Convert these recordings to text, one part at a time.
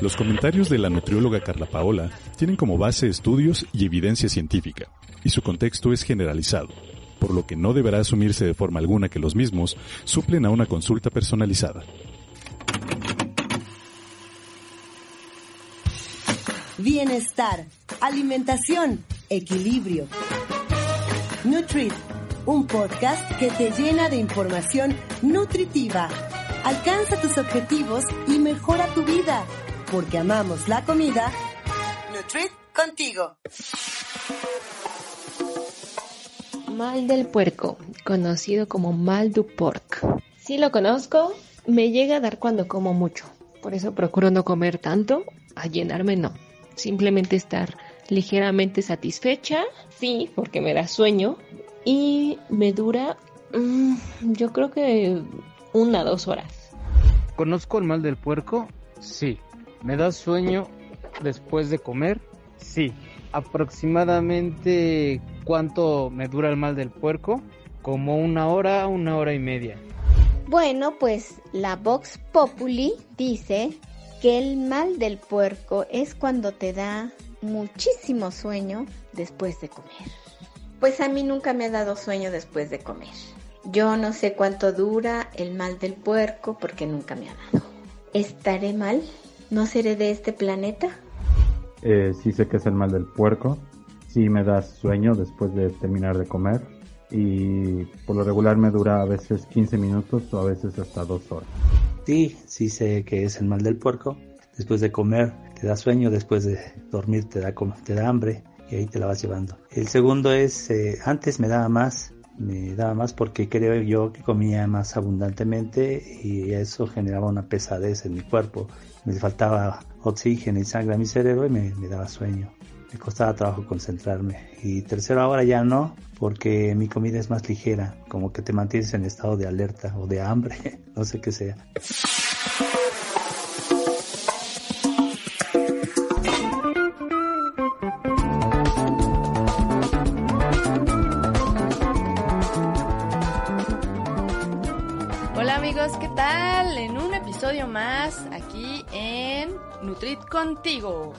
Los comentarios de la nutrióloga Carla Paola tienen como base estudios y evidencia científica, y su contexto es generalizado, por lo que no deberá asumirse de forma alguna que los mismos suplen a una consulta personalizada. Bienestar, alimentación, equilibrio. Nutrit, un podcast que te llena de información nutritiva. Alcanza tus objetivos y mejora tu vida, porque amamos la comida. Nutrit contigo. Mal del puerco, conocido como mal du porc. Si lo conozco, me llega a dar cuando como mucho. Por eso procuro no comer tanto, a llenarme no. Simplemente estar ligeramente satisfecha, sí, porque me da sueño. Y me dura, mm, yo creo que una, dos horas. ¿Conozco el mal del puerco? Sí. ¿Me da sueño después de comer? Sí. ¿Aproximadamente cuánto me dura el mal del puerco? Como una hora, una hora y media. Bueno, pues la Vox Populi dice que el mal del puerco es cuando te da muchísimo sueño después de comer. Pues a mí nunca me ha dado sueño después de comer. Yo no sé cuánto dura el mal del puerco porque nunca me ha dado. ¿Estaré mal? ¿No seré de este planeta? Eh, sí sé que es el mal del puerco. Sí me da sueño después de terminar de comer. Y por lo regular me dura a veces 15 minutos o a veces hasta dos horas. Sí, sí sé que es el mal del puerco. Después de comer te da sueño, después de dormir te da, te da hambre y ahí te la vas llevando. El segundo es, eh, antes me daba más, me daba más porque creo yo que comía más abundantemente y eso generaba una pesadez en mi cuerpo. Me faltaba oxígeno y sangre a mi cerebro y me, me daba sueño. Me costaba trabajo concentrarme. Y tercero, ahora ya no, porque mi comida es más ligera, como que te mantienes en estado de alerta o de hambre, no sé qué sea. Nutrit Contigo,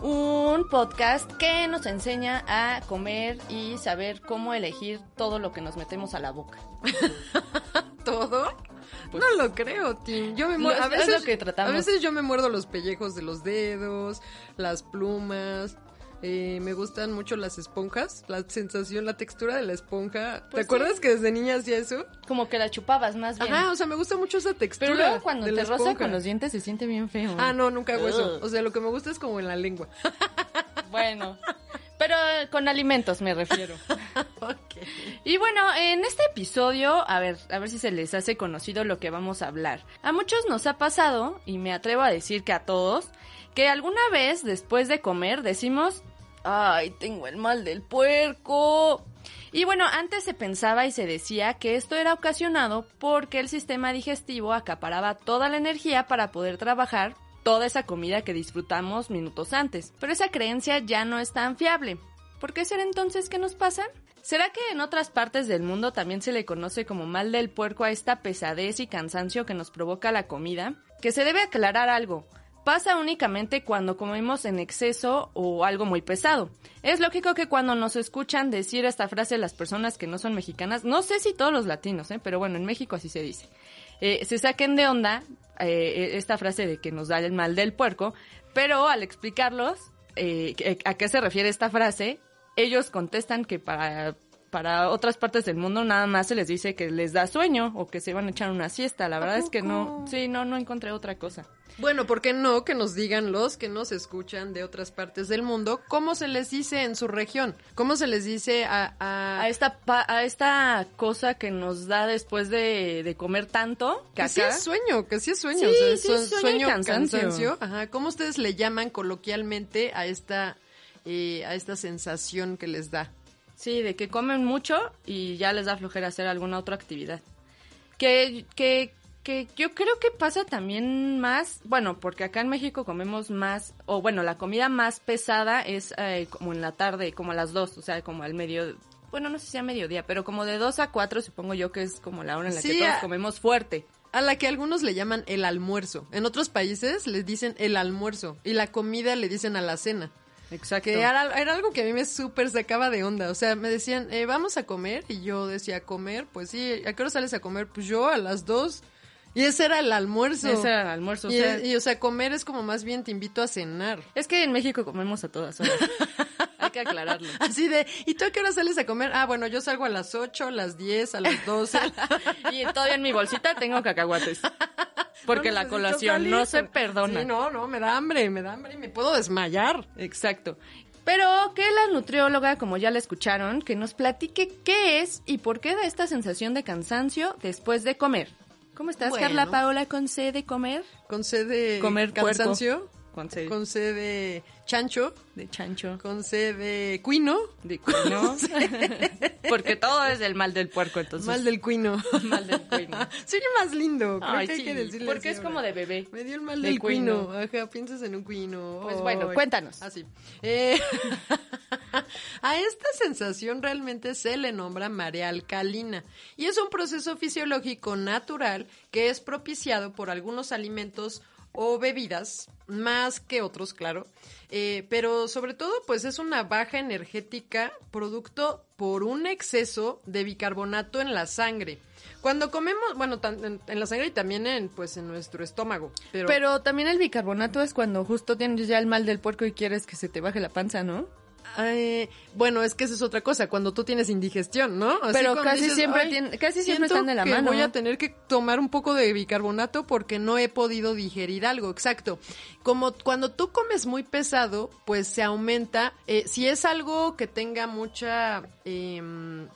un podcast que nos enseña a comer y saber cómo elegir todo lo que nos metemos a la boca. ¿Todo? Pues, no lo creo, Tim. Yo me muerdo. Lo- A es veces, lo que tratamos. a veces yo me muerdo los pellejos de los dedos, las plumas. Eh, me gustan mucho las esponjas, la sensación, la textura de la esponja. ¿Te Pues acuerdas que desde niña hacía eso? Como que la chupabas más bien. Ajá, o sea, me gusta mucho esa textura. Pero luego cuando de te roza con los dientes se siente bien feo. Ah, no, nunca hago eso. O sea, lo que me gusta es como en la lengua. Bueno, pero con alimentos me refiero. Y bueno, en este episodio, a ver, a ver si se les hace conocido lo que vamos a hablar. A muchos nos ha pasado, y me atrevo a decir que a todos, que alguna vez después de comer decimos, ay, tengo el mal del puerco. Y bueno, antes se pensaba y se decía que esto era ocasionado porque el sistema digestivo acaparaba toda la energía para poder trabajar toda esa comida que disfrutamos minutos antes. Pero esa creencia ya no es tan fiable. ¿Por qué será entonces que nos pasa? ¿Será que en otras partes del mundo también se le conoce como mal del puerco a esta pesadez y cansancio que nos provoca la comida? Que se debe aclarar algo. Pasa únicamente cuando comemos en exceso o algo muy pesado. Es lógico que cuando nos escuchan decir esta frase las personas que no son mexicanas, no sé si todos los latinos, ¿eh? pero bueno, en México así se dice, eh, se saquen de onda eh, esta frase de que nos da el mal del puerco, pero al explicarlos a qué se refiere esta frase, ellos contestan que para para otras partes del mundo nada más se les dice que les da sueño o que se van a echar una siesta. La verdad es que no, sí, no, no encontré otra cosa. Bueno, ¿por qué no que nos digan los que nos escuchan de otras partes del mundo cómo se les dice en su región? ¿Cómo se les dice a, a... A esta, pa- a esta cosa que nos da después de, de comer tanto que Que sí es sueño, que sí es sueño. Sí, o sea, sí, son- sueño y sueño, cansancio. cansancio. Ajá. ¿Cómo ustedes le llaman coloquialmente a esta, eh, a esta sensación que les da? Sí, de que comen mucho y ya les da flojera hacer alguna otra actividad. Que, que, que yo creo que pasa también más, bueno, porque acá en México comemos más, o bueno, la comida más pesada es eh, como en la tarde, como a las dos, o sea, como al medio, bueno, no sé si sea mediodía, pero como de dos a cuatro supongo yo que es como la hora en la Sí, que todos a- comemos fuerte. A la que algunos le llaman el almuerzo. En otros países les dicen el almuerzo y la comida le dicen a la cena. Exacto. Que era, era algo que a mí me súper sacaba de onda. O sea, me decían, eh, vamos a comer. Y yo decía, ¿comer? Pues sí. ¿A qué hora sales a comer? Pues yo a las dos. Y ese era el almuerzo. Ese era el almuerzo, o Y, sea- y, o sea, comer es como más bien te invito a cenar. Es que en México comemos a todas horas. Hay que aclararlo. Así de, ¿y tú a qué hora sales a comer? Ah, bueno, yo salgo a las 8, a las 10, a las 12. Y todavía en mi bolsita tengo cacahuates. Porque No la colación no se perdona. Sí, no, no, me da hambre, me da hambre y me puedo desmayar. Exacto. Pero que la nutrióloga, como ya la escucharon, que nos platique qué es y por qué da esta sensación de cansancio después de comer. ¿Cómo estás, Bueno. Carla Paola, con C de comer? Con sed de Comer puerco. cansancio. Con C Con sed de chancho. de chancho. Con sed de cuino. De cuino. Porque todo es del mal del puerco, entonces. Mal del cuino. mal del cuino. Sería más lindo. Ay, que hay sí, que decirle porque es como de bebé. Me dio el mal Del del cuino. cuino. Ajá, piensas en un cuino. Pues bueno, cuéntanos. Así. Eh, a esta sensación realmente se le nombra marea alcalina y es un proceso fisiológico natural que es propiciado por algunos alimentos o bebidas, más que otros, claro, eh, pero sobre todo pues es una baja energética producto por un exceso de bicarbonato en la sangre. Cuando comemos, bueno, en la sangre y también en pues en nuestro estómago, pero, Pero también el bicarbonato es cuando justo tienes ya el mal del puerco y quieres que se te baje la panza, ¿no? Eh, bueno, es que esa es otra cosa, cuando tú tienes indigestión, ¿no? Así Pero casi siempre tiene- casi siempre están de la que mano. Voy a tener que tomar un poco de bicarbonato porque no he podido digerir algo, exacto. Como cuando tú comes muy pesado, pues se aumenta. eh, si es algo que tenga mucha... em,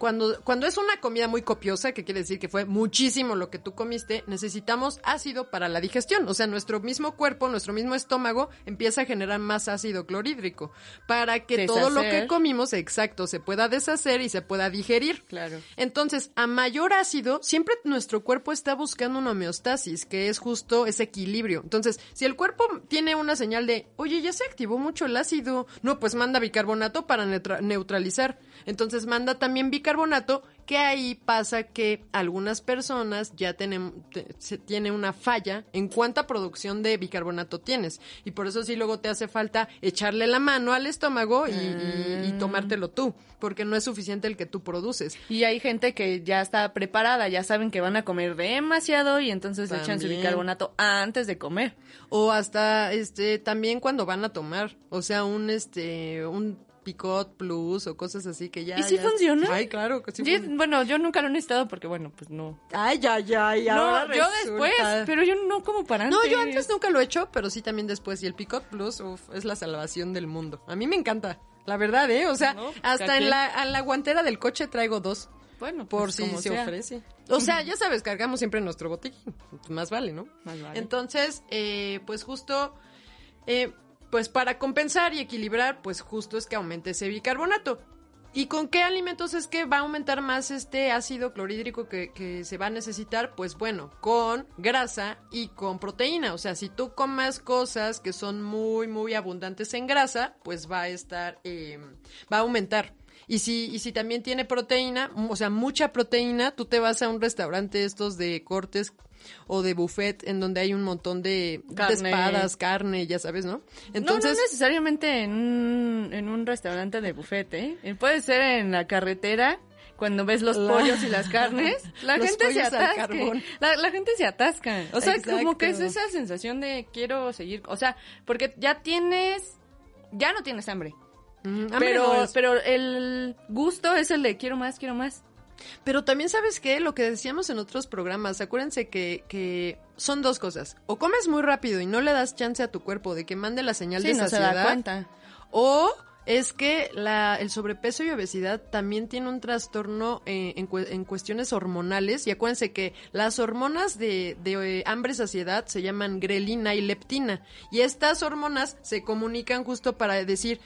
cuando, cuando es una comida muy copiosa, que quiere decir que fue muchísimo lo que tú comiste, necesitamos ácido para la digestión. O sea, nuestro mismo cuerpo, nuestro mismo estómago empieza a generar más ácido clorhídrico para que todo lo que comimos, exacto, se pueda deshacer y se pueda digerir. Claro. Entonces, a mayor ácido, siempre nuestro cuerpo está buscando una homeostasis, que es justo ese equilibrio. Entonces, si el cuerpo tiene una señal de, oye, ya se activó mucho el ácido, no, pues manda bicarbonato para neutra- neutralizar. Entonces, manda también bicarbonato, que ahí pasa que algunas personas ya tienen, se tiene una falla en cuánta producción de bicarbonato tienes. Y por eso sí luego te hace falta echarle la mano al estómago y, y- y tomártelo tú, porque no es suficiente el que tú produces. Y hay gente que ya está preparada, ya saben que van a comer demasiado y entonces echan su bicarbonato antes de comer. O hasta este también cuando van a tomar, o sea, un este un picot plus o cosas así que ya ¿Y ya- funciona? Ay, claro que sí. Yo- funciona. bueno, yo nunca lo he necesitado porque, bueno, pues no. Ay, ya, ya, y ahora no, yo resulta- después, pero yo no como para antes. No, yo antes nunca lo he hecho, pero sí también después. Y el Picot Plus, uf, es la salvación del mundo. A mí me encanta, la verdad, ¿eh? O sea, No, hasta ¿a en la, en la guantera del coche traigo dos. Bueno, Por pues, si como se sea. ofrece. O sea, ya sabes, cargamos siempre nuestro botiquín. Más vale, ¿no? Más vale. Entonces, eh, pues justo, eh, pues para compensar y equilibrar, pues justo es que aumente ese bicarbonato. ¿Y con qué alimentos es que va a aumentar más este ácido clorhídrico que, se va a necesitar? Pues bueno, con grasa y con proteína. O sea, si tú comas cosas que son muy, muy abundantes en grasa, pues va a estar, eh, va a aumentar. Y si, y si también tiene proteína, o sea, mucha proteína, tú te vas a un restaurante estos de cortes o de buffet en donde hay un montón de, espadas, carne, ya sabes, ¿no? Entonces, no, no necesariamente en un, en un restaurante de buffet, ¿eh? Puede ser en la carretera, cuando ves los La- pollos y las carnes, la gente se atasca. La, la gente se atasca. O sea, como que es Exacto. esa sensación de quiero seguir, o sea, porque ya tienes, ya no tienes hambre. Pero, no pero el gusto es el de quiero más, quiero más. Pero también sabes qué, lo que decíamos en otros programas, acuérdense que, que son dos cosas. O comes muy rápido y no le das chance a tu cuerpo de que mande la señal Sí, de no se saciedad. da cuenta. O es que la, el sobrepeso y obesidad también tiene un trastorno eh, en, cue- en cuestiones hormonales. Y acuérdense que las hormonas de, de, eh, hambre-saciedad se llaman grelina y leptina. Y estas hormonas se comunican justo para decir,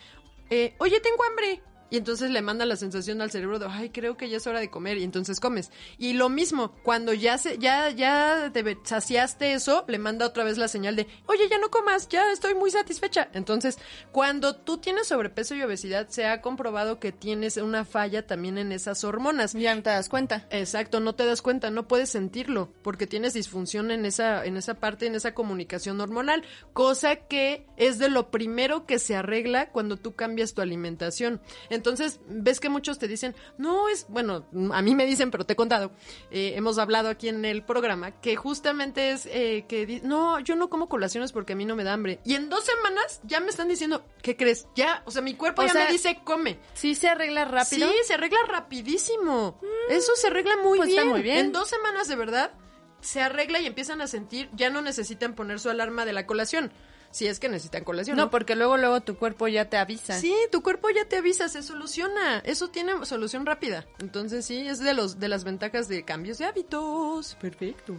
eh, oye, tengo hambre. Y entonces le manda la sensación al cerebro de, ay, creo que ya es hora de comer. Y entonces comes. Y lo mismo, cuando ya se, ya, ya te saciaste eso, le manda otra vez la señal de, oye, ya no comas, ya estoy muy satisfecha. Entonces, cuando tú tienes sobrepeso y obesidad, se ha comprobado que tienes una falla también en esas hormonas. Ya no te das cuenta. Exacto, no te das cuenta, no puedes sentirlo, porque tienes disfunción en esa, en esa parte, en esa comunicación hormonal, cosa que es de lo primero que se arregla cuando tú cambias tu alimentación. Entonces, ves que muchos te dicen, no es, bueno, a mí me dicen, pero te he contado, eh, hemos hablado aquí en el programa, que justamente es eh, que, no, yo no como colaciones porque a mí no me da hambre. Y en dos semanas ya me están diciendo, ¿qué crees? Ya, o sea, mi cuerpo O ya sea, me dice, come. Sí se arregla rápido. Sí, se arregla rapidísimo. Eso se arregla muy pues bien. está muy bien. En dos semanas, de verdad, se arregla y empiezan a sentir, ya no necesitan poner su alarma de la colación. Si es que necesitan colación. No, porque luego, luego tu cuerpo ya te avisa. Sí, tu cuerpo ya te avisa, se soluciona. Eso tiene solución rápida. Entonces sí, es de los de las ventajas de cambios de hábitos. Perfecto.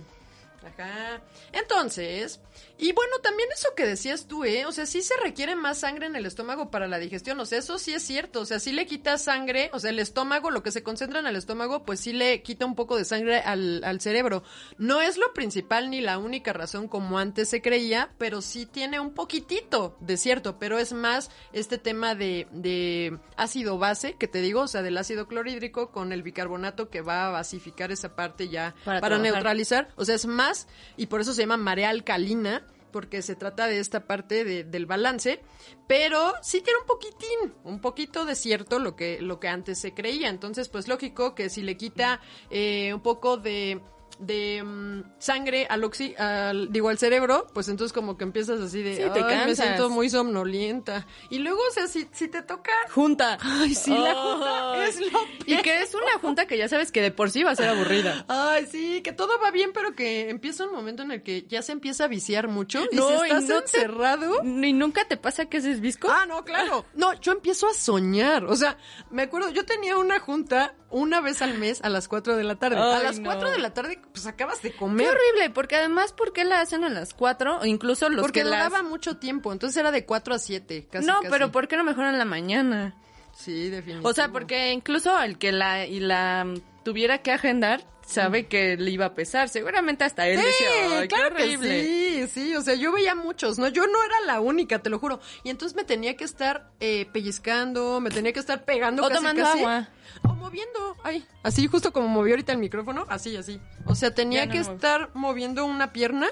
Ajá. Entonces, y bueno, también eso que decías tú, ¿eh? O sea, sí se requiere más sangre en el estómago para la digestión. O sea, eso sí es cierto. O sea, sí le quita sangre, o sea, el estómago, lo que se concentra en el estómago, pues sí le quita un poco de sangre al, al cerebro. No es lo principal ni la única razón como antes se creía, pero sí tiene un poquitito de cierto, pero es más este tema de, de ácido base, que te digo, o sea, del ácido clorhídrico con el bicarbonato que va a basificar esa parte ya Para para, neutralizar. O sea, es más, y por eso se llama marea alcalina, porque se trata de esta parte de- del balance, pero sí tiene un poquitín, un poquito de cierto lo que, lo que antes se creía. Entonces, pues lógico que si le quita eh, un poco de de mm, sangre al oxi al digo al cerebro pues entonces como que empiezas así de Sí, te "Ay, me cansas". siento muy somnolienta y luego o sea si, si te toca Junta. ay sí la junta es lo Y que es una junta que ya sabes que de por sí va a ser aburrida. Ay, sí, que todo va bien, pero que empieza un momento en el que ya se empieza a viciar mucho y No, si y estás te- encerrado. ¿Ni nunca te pasa que haces visco? Ah, no, claro. No, yo empiezo a soñar. O sea, me acuerdo, yo tenía una junta una vez al mes a las 4 de la tarde. a las no. 4 de la tarde, pues acabas de Qué comer. horrible, porque además, ¿por qué la hacen a las 4? O incluso los Porque que las... duraba mucho tiempo, entonces era de 4 a 7, casi. no, casi. pero ¿por qué no mejor en la mañana? Sí, definitivamente. O sea, porque incluso el que la y la tuviera que agendar sabe que le iba a pesar. Seguramente hasta él Sí, decía, "Ay, qué claro que horrible". sí, sí, o sea, yo veía muchos, ¿no? Yo no era la única, te lo juro. Y entonces me tenía que estar eh, pellizcando, me tenía que estar pegando O casi, tomando casi. agua. O moviendo, ay, así justo como movió ahorita el micrófono, así, así. O sea, tenía no que estar moviendo una pierna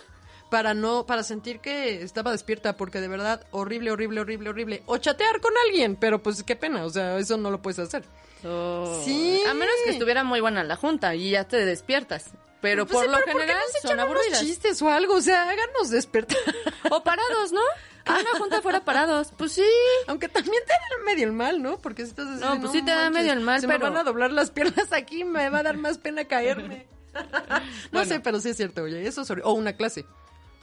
para no, para sentir que estaba despierta, porque de verdad, horrible, horrible, horrible, horrible. O chatear con alguien, pero pues qué pena, o sea, eso no lo puedes hacer. Oh. Sí. A menos que estuviera muy buena la junta y ya te despiertas. Pero Pues por sí, lo pero ¿por qué general son aburridas. chistes o algo, o sea, háganos despertar. O parados, ¿no? Que una junta fuera parados. Pues sí. Aunque también te da medio el mal, ¿no? Porque si estás así No, pues sí te da medio el mal, se pero- me van a doblar las piernas aquí, me va a dar más pena caerme. no Bueno. sé, pero sí es cierto, oye, eso sobre... O una clase.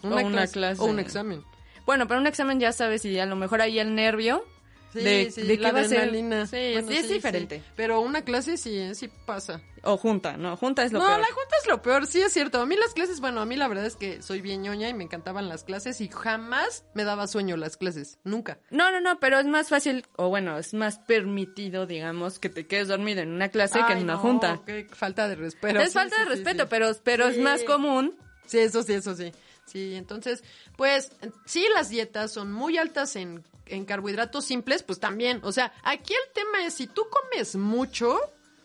O una clase. O un examen. Bueno, para un examen ya sabes y a lo mejor ahí el nervio Sí, de, sí, de qué la va a ser. adrenalina. Sí, Bueno, sí, es diferente. sí. Pero una clase sí, sí pasa. O junta, no, junta es lo no, peor. la junta es lo peor, sí es cierto. A mí las clases, bueno, a mí la verdad es que soy bien ñoña y me encantaban las clases y jamás me daba sueño las clases, nunca. No, no, no, pero es más fácil, o bueno, es más permitido, digamos, que te quedes dormido en una clase que en una no, junta. Qué falta de respeto. es falta de respeto, pero, pero es más común. Sí, eso sí, eso sí. Sí, entonces, pues, sí, las dietas son muy altas en, en carbohidratos simples, pues también. O sea, aquí el tema es, si tú comes mucho,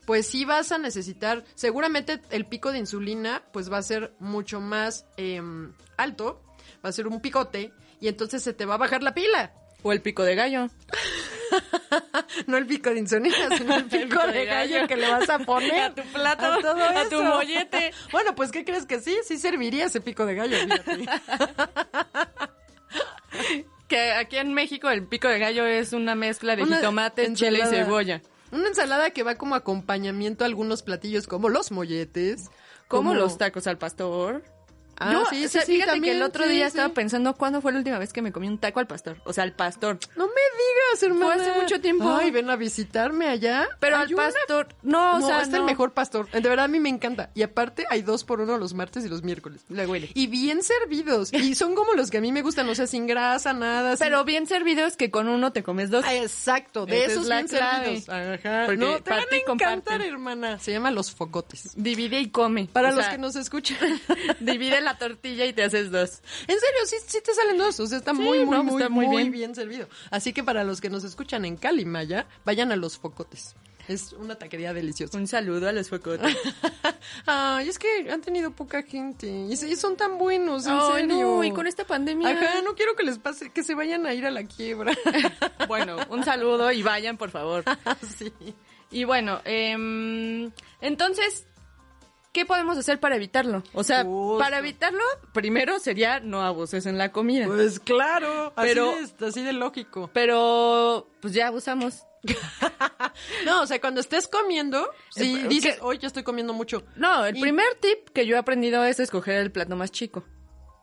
pues sí vas a necesitar, seguramente el pico de insulina, pues va a ser mucho más em, alto, va a ser un picote, y entonces se te va a bajar la pila. O el pico de gallo. No el pico de insulina, sino el pico, de, gallo, que le vas a poner A tu plato, a, todo a tu mollete. Bueno, pues ¿qué crees que sí? Sí serviría ese pico de gallo. fíjate. que aquí en México el pico de gallo es una mezcla de Una jitomate, chile y cebolla. Una ensalada que va como acompañamiento a algunos platillos como los molletes, Como los tacos al pastor. Ah, Yo, sí, o sea, sí, sí, fíjate también, que el otro sí, día estaba pensando cuándo fue la última vez que me comí un taco al pastor. O sea, al pastor. No me digas, hermana. Fue hace mucho tiempo. Ay, ven a visitarme allá. Pero al una- pastor, no, o no, sea, es no. el mejor pastor. De verdad, a mí me encanta. Y aparte, hay dos por uno los martes y los miércoles. Le huele. Y bien servidos. Y son como los que a mí me gustan, o sea, sin grasa, nada. sin- Pero bien servidos que con uno te comes dos. Ah, exacto, de Esa es esos la bien clave. servidos. Ajá. Porque no, te van a encantar, hermana. Se llama los focotes. Divide y come. Para O los sea, que nos escuchan. Divide la tortilla y te haces dos. En serio, sí, sí te salen dos. O sea, está Sí, muy, muy, no, muy, está muy muy bien. bien. servido. Así que para los que nos escuchan en Cali, Maya, vayan a los focotes. Es una taquería deliciosa. Un saludo a los focotes. Ay, es que han tenido poca gente. Y, son tan buenos, en serio. no, y con esta pandemia. Ajá, no quiero que les pase, que se vayan a ir a la quiebra. Bueno, un saludo y vayan, por favor. sí. Y bueno, em, entonces, ¿qué podemos hacer para evitarlo? O sea, Justo. para evitarlo, primero sería no abuses en la comida. Pues claro, Pero- así, de, así de lógico. Pero, pues ya abusamos. No, o sea, cuando estés comiendo, si Eh, dices, hoy ya estoy comiendo mucho. No, el Y- primer tip que yo he aprendido es escoger el plato más chico.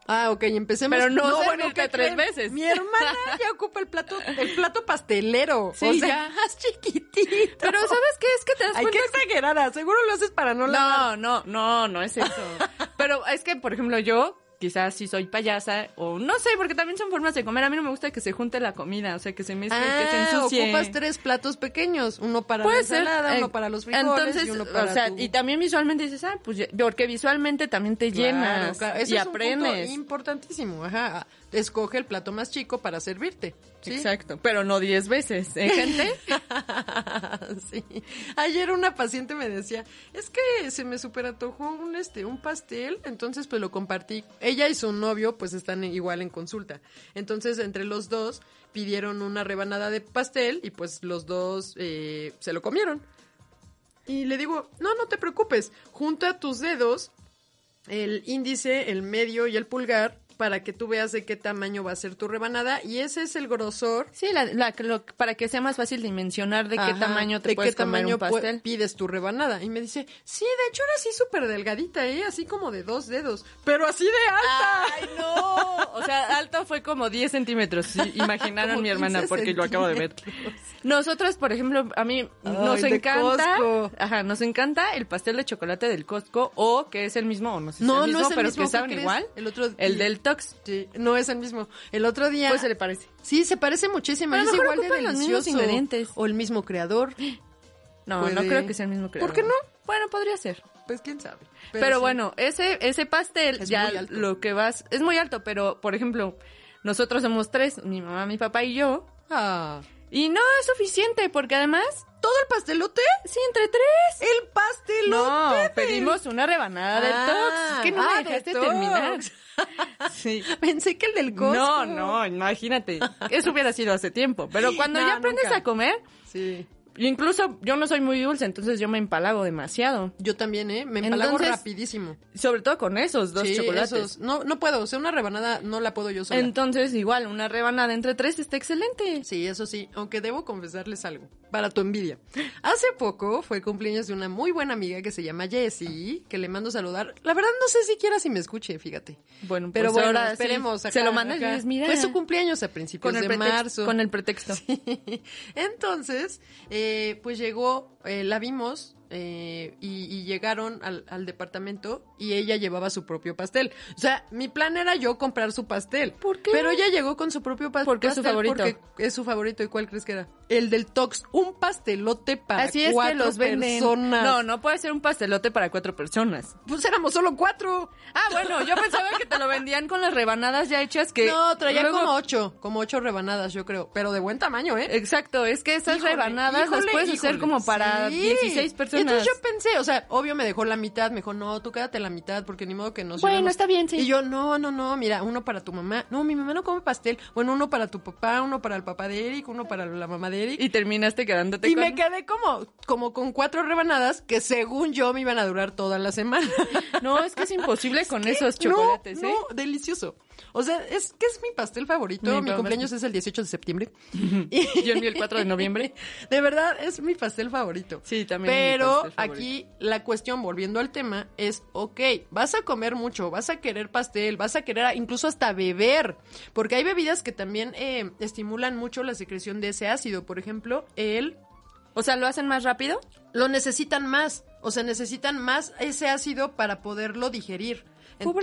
Ah, ok, empecemos. Pero no servirte ¿qué tres creen? veces. Mi hermana ya ocupa el plato, el plato pastelero. Sí, o sea, ya. más chiquitito. Pero ¿sabes qué? Es que te das Ay, cuenta qué exagerada. Seguro lo haces para no lavar. No, no, no, no es eso. Pero es que, por ejemplo, yo quizás sí soy payasa o no sé, porque también son formas de comer. A mí no me gusta que se junte la comida, o sea, que se mezcle, que se Ah, ensucie. ocupas tres platos pequeños. Uno para Puede la ensalada, eh, uno para los frijoles Entonces, y uno para o sea, tu- y también visualmente dices, ah, pues, porque visualmente también te Claro, llenas claro. Ese y es un punto aprendes. importantísimo. Ajá. Escoge el plato más chico para servirte. ¿sí? Exacto, pero no diez veces, ¿eh, gente? sí. Ayer una paciente me decía, es que se me super antojó un este, un pastel, entonces pues lo compartí. Ella y su novio pues están igual en consulta. Entonces entre los dos pidieron una rebanada de pastel y pues los dos eh, se lo comieron. Y le digo, no, no te preocupes, junta tus dedos, el índice, el medio y el pulgar para que tú veas de qué tamaño va a ser tu rebanada y ese es el grosor Sí, la, la- lo- para que sea más fácil dimensionar de qué tamaño te de puedes qué comer tamaño un pastel. pu- pides tu rebanada. Y me dice, sí, de hecho era así súper delgadita, ¿eh? Así como de dos dedos, pero así de alta. ¡Ay, no! O sea, alto fue como 10 centímetros. sí, imaginaron mi hermana 15 porque lo acabo de ver. Nosotros, por ejemplo, a mí nos encanta. Costco. Ajá, nos encanta el pastel de chocolate del Costco o que es el mismo, o no sé si No, es el no mismo, es el pero mismo, que ¿qué saben igual. El otro El del Sí, no es el mismo. El otro día... Pues se le parece. Sí, se parece muchísimo. Es igual de ocupan los mismos delicioso. ingredientes. O el mismo creador. No, Puede- no creo que sea el mismo creador. ¿Por qué no? Bueno, podría ser. Pues quién sabe. Pero, sí. bueno, ese, ese pastel Es ya lo que vas, es muy alto, pero por ejemplo, nosotros somos tres, mi mamá, mi papá y yo, Ah. Y no es suficiente, porque además, ¿Todo el pastelote? sí, entre tres. ¡El pastelote! No, del- pedimos una rebanada del Ah, Tox. Que no ah, me de dejaste Tox. terminar. Sí. Pensé que el del Costco. No, no, imagínate. Eso hubiera sido hace tiempo. Pero cuando No, ya aprendes nunca. a comer, Sí. Incluso yo no soy muy dulce, entonces yo me empalago demasiado. Yo también, ¿eh? Me empalago Entonces, rapidísimo. Sobre todo con esos dos Sí, chocolates. esos. No, no puedo. O sea, una rebanada no la puedo yo sola. Entonces, igual, una rebanada entre tres está excelente. Sí, eso sí, aunque debo confesarles algo, para tu envidia. Hace poco fue el cumpleaños de una muy buena amiga que se llama Jessie, que le mando saludar. La verdad no sé siquiera si me escuche, fíjate. Bueno, Pero pues bueno, ahora sí, esperemos. se acá, lo mandas y dices, mira. Fue su cumpleaños a principios de pretexto, marzo. Con el pretexto. Entonces, eh, pues llegó, eh, la vimos eh, y, y llegaron al, al departamento y ella llevaba su propio pastel. O sea, mi plan era yo comprar su pastel. ¿Por qué? Pero ella llegó con su propio pas- pastel. Porque es su favorito. Porque es su favorito. ¿Y cuál crees que era? El del Tox. Un pastelote para Así es cuatro que los venden. personas. No, no puede ser un pastelote para cuatro personas. Pues éramos solo cuatro. Ah, bueno, yo pensaba que te lo vendían con las rebanadas ya hechas que... No, traía luego- como ocho. Como ocho rebanadas, yo creo. Pero de buen tamaño, ¿eh? Exacto, es que esas Híjole, rebanadas las híjole, puedes hacer como para Sí. 16 personas. Entonces yo pensé, o sea, obvio me dejó la mitad, me dijo, no, tú quédate la mitad, porque ni modo que nos Bueno, llevemos". está bien, sí. Y yo, no, no, no, mira, uno para tu mamá. No, mi mamá no come pastel. Bueno, uno para tu papá, uno para el papá de Eric, uno para la mamá de Eric. Y terminaste quedándote Y con... me quedé como, como con cuatro rebanadas que según yo me iban a durar toda la semana. No, es que es imposible con esos No, chocolates, ¿eh? No, delicioso. O sea, es que es mi pastel favorito. Mi cumpleaños es el 18 de septiembre. Yo envié el 4 de noviembre. De verdad, es mi pastel favorito. Sí, también. Pero aquí la cuestión, volviendo al tema, es, ok, vas a comer mucho, vas a querer pastel, vas a querer incluso hasta beber, porque hay bebidas que también eh, estimulan mucho la secreción de ese ácido. Por ejemplo, el O sea, ¿lo hacen más rápido? lo necesitan más, o sea, necesitan más ese ácido para poderlo digerir.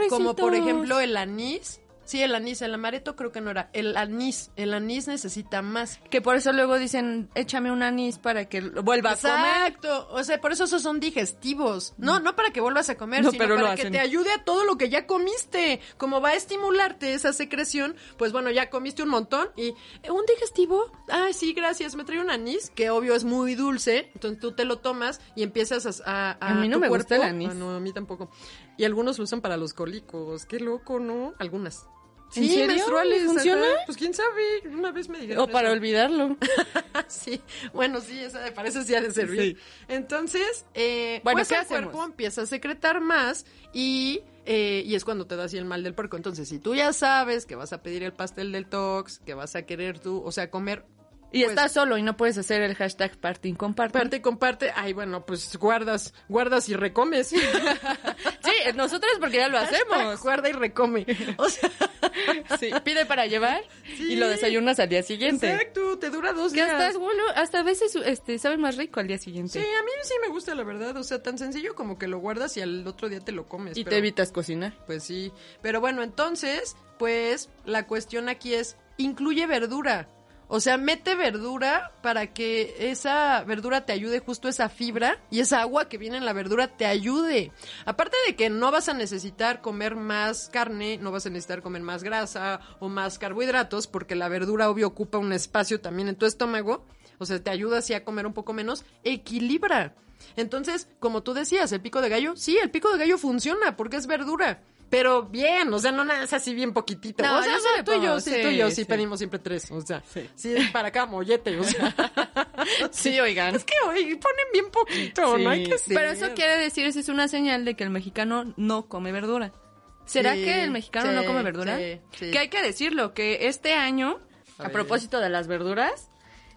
Como por ejemplo el anís. Sí, el anís, el amaretto creo que no era. El anís, el anís necesita más. Que por eso luego dicen, échame un anís para que lo vuelva a comer. Exacto, o sea, por eso esos son digestivos. No, no para que vuelvas a comer, No, sino pero para que hacen. te ayude a todo lo que ya comiste. Como va a estimularte esa secreción, pues bueno, ya comiste un montón y ¿eh, un digestivo. Ay, sí, gracias, me trae un anís, que obvio es muy dulce, entonces tú te lo tomas y empiezas a a, A mí no tu me gusta el anís. Ah, no, a mí tampoco. Y algunos lo usan para los cólicos. Qué loco, ¿no? Algunas. ¿En Sí, serio? menstruales. ¿Funciona? ajá. Pues quién sabe, una vez me dijeron O para eso. olvidarlo. sí, bueno, sí, esa me parece sí ha de servir. Entonces, eh, Bueno, pues ¿qué el hacemos? cuerpo empieza a secretar más y, eh, y es cuando te da así el mal del puerco. Entonces, si tú ya sabes que vas a pedir el pastel del tox, que vas a querer tú, o sea, comer Y Pues- estás solo y no puedes hacer el hashtag parting comparte. parte y comparte, ay, bueno, pues guardas, guardas y recomes. Sí, nosotros porque ya lo hacemos. Guarda y recome. O sea, Sí, pide para llevar y lo desayunas al día siguiente. exacto, te dura dos días. hasta, bueno, hasta a veces este, sabe más rico al día Sí, siguiente. a mí sí me gusta la verdad, o sea, tan sencillo como que lo guardas y al otro día te lo comes. y pero- te evitas cocinar. Pues sí, pero bueno, entonces, pues la cuestión aquí es, incluye verdura. O sea, mete verdura para que esa verdura te ayude justo esa fibra y esa agua que viene en la verdura te ayude. Aparte de que no vas a necesitar comer más carne, no vas a necesitar comer más grasa o más carbohidratos porque la verdura obvio ocupa un espacio también en tu estómago. O sea, te ayuda así a comer un poco menos. Equilibra. Entonces, como tú decías, el pico de gallo, sí, el pico de gallo funciona porque es verdura. Pero bien, o sea, no nada es así bien poquitito. No, o sea, sí no, tú y yo, sí, sí, tú y yo sí, sí. pedimos siempre tres. O sea, sí, es para cada mollete, o sea. Sí, oigan. Es que hoy ponen bien poquito, Sí. no hay que ser. Pero eso quiere decir, esa es una señal de que el mexicano no come verdura. ¿Será Sí, que el mexicano sí, no come verdura? sí, sí. Que hay que decirlo, que este año, A propósito de las verduras...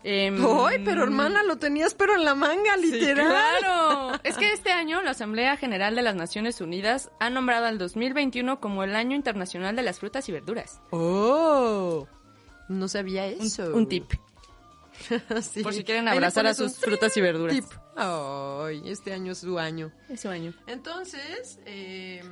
em, Ay, pero hermana, lo tenías pero en la manga, Sí, literal. claro. Es que este año la Asamblea General de las Naciones Unidas ha nombrado al 2021 como el Año Internacional de las Frutas y Verduras. Oh, no sabía eso. un tip. Sí. Por si quieren abrazar a sus frutas y verduras. tip. Ay, este año es su año. Es su año. Entonces, eh,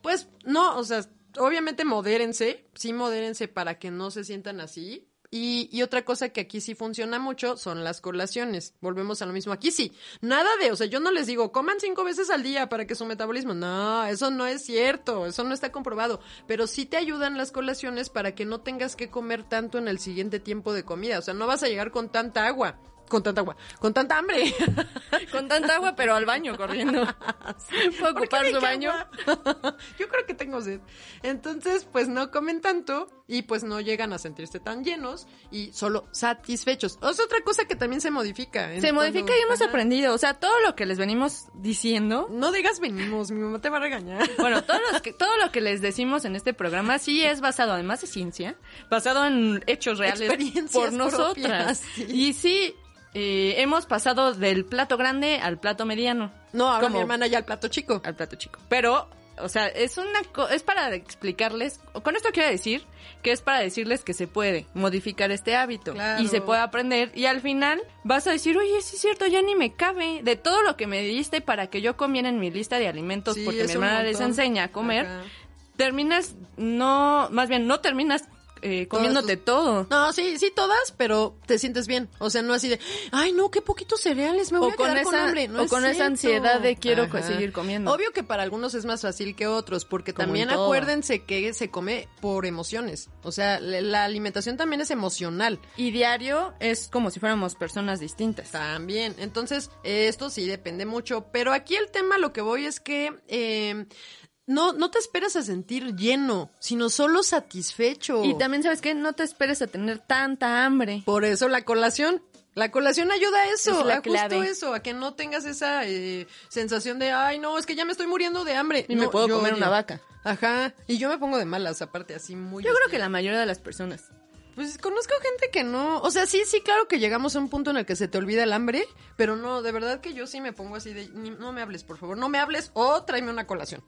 pues no, o sea, obviamente modérense, sí modérense para que no se sientan así. Y, y otra cosa que aquí sí funciona mucho son las colaciones. Volvemos a lo mismo. Aquí sí. Nada de, o sea, yo no les digo, coman cinco veces al día para que su metabolismo. No, eso no es cierto. Eso no está comprobado. Pero sí te ayudan las colaciones para que no tengas que comer tanto en el siguiente tiempo de comida. O sea, no vas a llegar con tanta agua. Con tanta agua. Con tanta hambre. Con tanta agua, pero al baño corriendo. Puedo ¿Por qué ocupar su baño. Yo creo que tengo sed. Entonces, pues no comen tanto y pues no llegan a sentirse tan llenos y solo satisfechos. O sea, otra cosa que también se modifica. Se modifica y hemos Ajá. aprendido. O sea, todo lo que les venimos diciendo. No digas venimos, mi mamá te va a regañar. Bueno, todo, los que- todo lo que les decimos en este programa sí es basado, además de ciencia, basado en hechos reales por nosotras. propias, sí. Y sí, eh, hemos pasado del plato grande al plato mediano. No, ahora Como- mi hermana ya al plato chico. Al plato chico. Pero, o sea, es una co- es para explicarles, con esto quiero decir que es para decirles que se puede modificar este hábito Claro. y se puede aprender y al final vas a decir, oye, sí es cierto, ya ni me cabe de todo lo que me diste para que yo comiera en mi lista de alimentos Sí, porque mi hermana les enseña a comer, Ajá. terminas no, más bien no terminas eh, comiéndote tus- todo. No, sí, sí todas, pero te sientes bien. O sea, no así de, ay, no, qué poquitos cereales, me voy O a con quedar con esa- hambre. No o es con esa ansiedad de quiero co- seguir comiendo. Obvio que para algunos es más fácil que otros, porque Como también acuérdense que se come por emociones. O sea, la la alimentación también es emocional. Y diario es como si fuéramos personas distintas. También. Entonces, esto sí depende mucho. Pero aquí el tema, lo que voy es que eh, no, no te esperas a sentir lleno, sino solo satisfecho. Y también, ¿sabes qué? No te esperes a tener tanta hambre. Por eso la colación. La colación ayuda a eso, Es la a justo eso, a que no tengas esa eh, sensación de, ay, no, es que ya me estoy muriendo de hambre. Y me puedo yo comer odio. una vaca. Ajá, y yo me pongo de malas, aparte, así muy... Yo creo este, que la mayoría de las personas. Pues conozco gente que no, o sea, sí, sí, claro que llegamos a un punto en el que se te olvida el hambre, pero no, de verdad que yo sí me pongo así de, ni- no me hables, por favor, no me hables o tráeme una colación.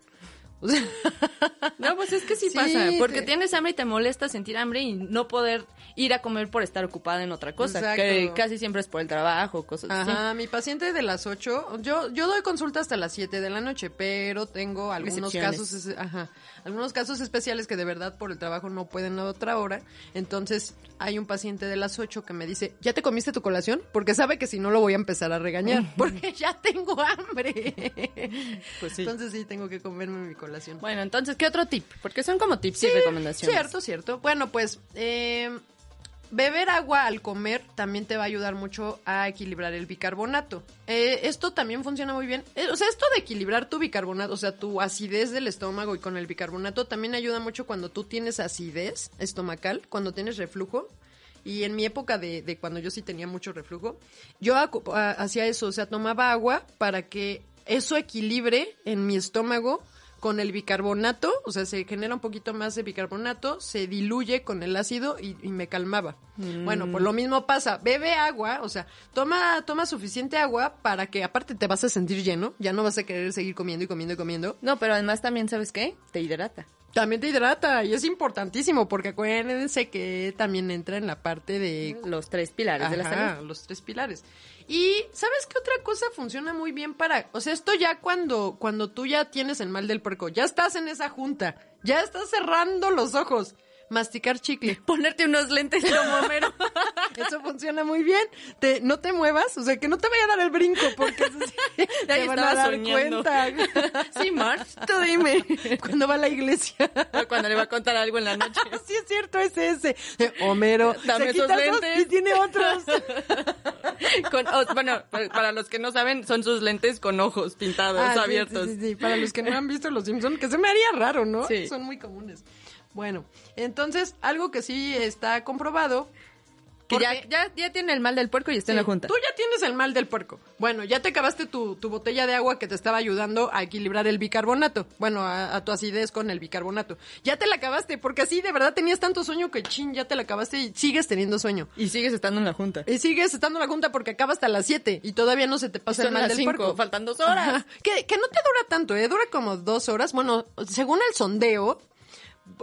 O sea, No, pues es que sí, Sí, pasa, porque te- tienes hambre y te molesta sentir hambre y no poder ir a comer por estar ocupada en otra cosa, Exacto. que casi siempre es por el trabajo, cosas así. Ajá, mi paciente de las 8, yo, yo doy consulta hasta las 7 de la noche, pero tengo algunos casos, ajá, algunos casos especiales que de verdad por el trabajo no pueden a otra hora. Entonces, hay un paciente de las 8 que me dice, ¿ya te comiste tu colación? Porque sabe que si no lo voy a empezar a regañar, porque ya tengo hambre. Pues sí. Entonces sí, tengo que comerme mi colación. Bueno, entonces, ¿qué otro tip? Porque son como tips y recomendaciones. Cierto, cierto. Bueno, pues eh, beber agua al comer también te va a ayudar mucho a equilibrar el bicarbonato. Eh, esto también funciona muy bien. Eh, o sea, esto de equilibrar tu bicarbonato, o sea, tu acidez del estómago y con el bicarbonato también ayuda mucho cuando tú tienes acidez estomacal, cuando tienes reflujo. Y en mi época de, de cuando yo sí tenía mucho reflujo, yo hacía eso, o sea, tomaba agua para que eso equilibre en mi estómago con el bicarbonato, o sea, se genera un poquito más de bicarbonato, se diluye con el ácido y, y me calmaba. Bueno, pues lo mismo pasa, bebe agua, o sea, toma, toma suficiente agua para que aparte te vas a sentir lleno, ya no vas a querer seguir comiendo y comiendo y comiendo. No, pero además también, ¿sabes qué? Te hidrata. También te hidrata y es importantísimo porque acuérdense que también entra en la parte de Los tres pilares de la salud. los tres pilares. Y ¿sabes qué otra cosa funciona muy bien para, o sea, esto ya cuando cuando tú ya tienes el mal del puerco, ya estás en esa junta, ya estás cerrando los ojos, masticar chicle. Ponerte unos lentes como Homero. Eso funciona muy bien. Te, no te muevas, o sea, que no te vaya a dar el brinco porque eso sí, te van a dar soñando. cuenta. Sí, Marge. Tú dime, cuando va a la iglesia. Cuando le va a contar algo en la noche. Sí es cierto, es ese. Eh, Homero, Dame se esos quita esos lentes. y tiene otros. Con- bueno, pa- para los que no saben, son sus lentes con ojos pintados, Ah, abiertos. Sí, sí, sí. Para los que no han visto Los Simpson, que se me haría raro, ¿no? Sí. Son muy comunes. Bueno, entonces, algo que sí está comprobado. Que ya, ya, ya tiene el mal del puerco y está en la junta. Tú ya tienes el mal del puerco. Bueno, ya te acabaste tu, tu botella de agua que te estaba ayudando a equilibrar el bicarbonato. Bueno, a, a tu acidez con el bicarbonato. Ya te la acabaste, porque así de verdad tenías tanto sueño que chin, ya te la acabaste y sigues teniendo sueño. Y sigues estando en la junta. Y sigues estando en la junta porque acaba hasta las 7 y todavía no se te pasa Son el mal las del cinco, puerco. faltan dos horas. Que, que no te dura tanto, ¿eh? Dura como dos horas. Bueno, según el sondeo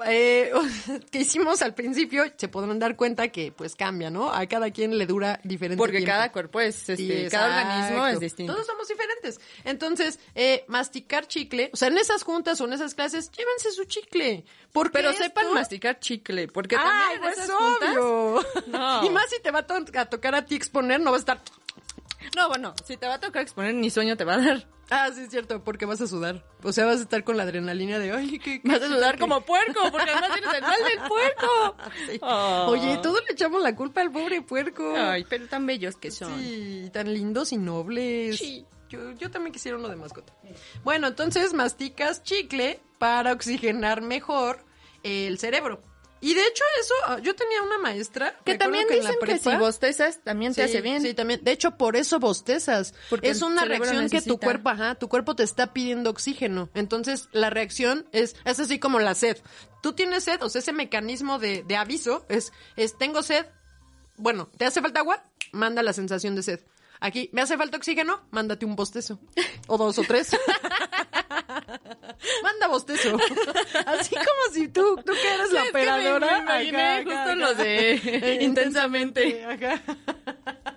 eh, que hicimos al principio, se podrán dar cuenta que pues cambia, ¿no? A cada quien le dura diferente Porque tiempo. cada cuerpo es, este, Sí, cada organismo es distinto. Todos somos diferentes. Entonces, eh, masticar chicle, o sea, en esas juntas o en esas clases, llévense su chicle. Porque Pero esto- sepan masticar chicle, porque ¡Ay, también en pues esas juntas- obvio! No. Y más si te va a, to- a tocar a ti exponer, no va a estar... No, bueno, si te va a tocar exponer, ni sueño te va a dar. Ah, sí, es cierto, porque vas a sudar. O sea, vas a estar con la adrenalina de, ay, qué... Vas a sudar como puerco, porque además tienes el mal del puerco. Sí. Oh. Oye, todos le echamos la culpa al pobre puerco. Ay, pero tan bellos que son. Sí, tan lindos y nobles. Sí. Yo, yo también quisiera uno de mascota. Bueno, entonces masticas chicle para oxigenar mejor el cerebro. Y de hecho eso, ah, yo tenía una maestra. Que también dicen que si bostezas también te Sí, hace bien. Sí, también. De hecho, por eso bostezas. Porque es una reacción que tu cuerpo, ajá, tu cuerpo te está pidiendo oxígeno. Entonces, la reacción es, es así como la sed. Tú tienes sed, o sea, ese mecanismo de, de aviso es, es, tengo sed. Bueno, ¿te hace falta agua? Manda la sensación de sed. Aquí, ¿me hace falta oxígeno? Mándate un bostezo. O dos o tres. Manda bostezo. Así como si tú, tú que eres la Es que me- operadora. me imaginé Ajá, justo ajá, lo de intensamente. Ajá.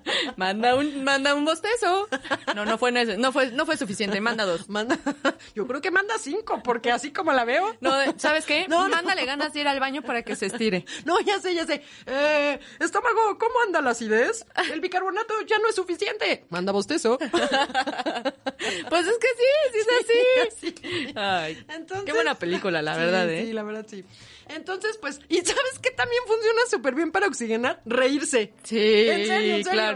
Manda un, manda un bostezo. No, no fue, no fue, no fue suficiente, manda dos. Manda, yo creo que manda cinco, porque así como la veo. No, ¿sabes qué? No, no. Mándale ganas de ir al baño para que se estire. No, ya sé, ya sé. Eh, estómago, ¿cómo anda la acidez? El bicarbonato ya no es suficiente. Manda bostezo. Pues es que sí, sí es así. Sí. Ay, Entonces, qué buena película, la Sí, verdad, ¿eh? Sí, la verdad, sí. Entonces, pues, ¿y sabes qué también funciona súper bien para oxigenar? Reírse. Sí, En serio, en serio. claro.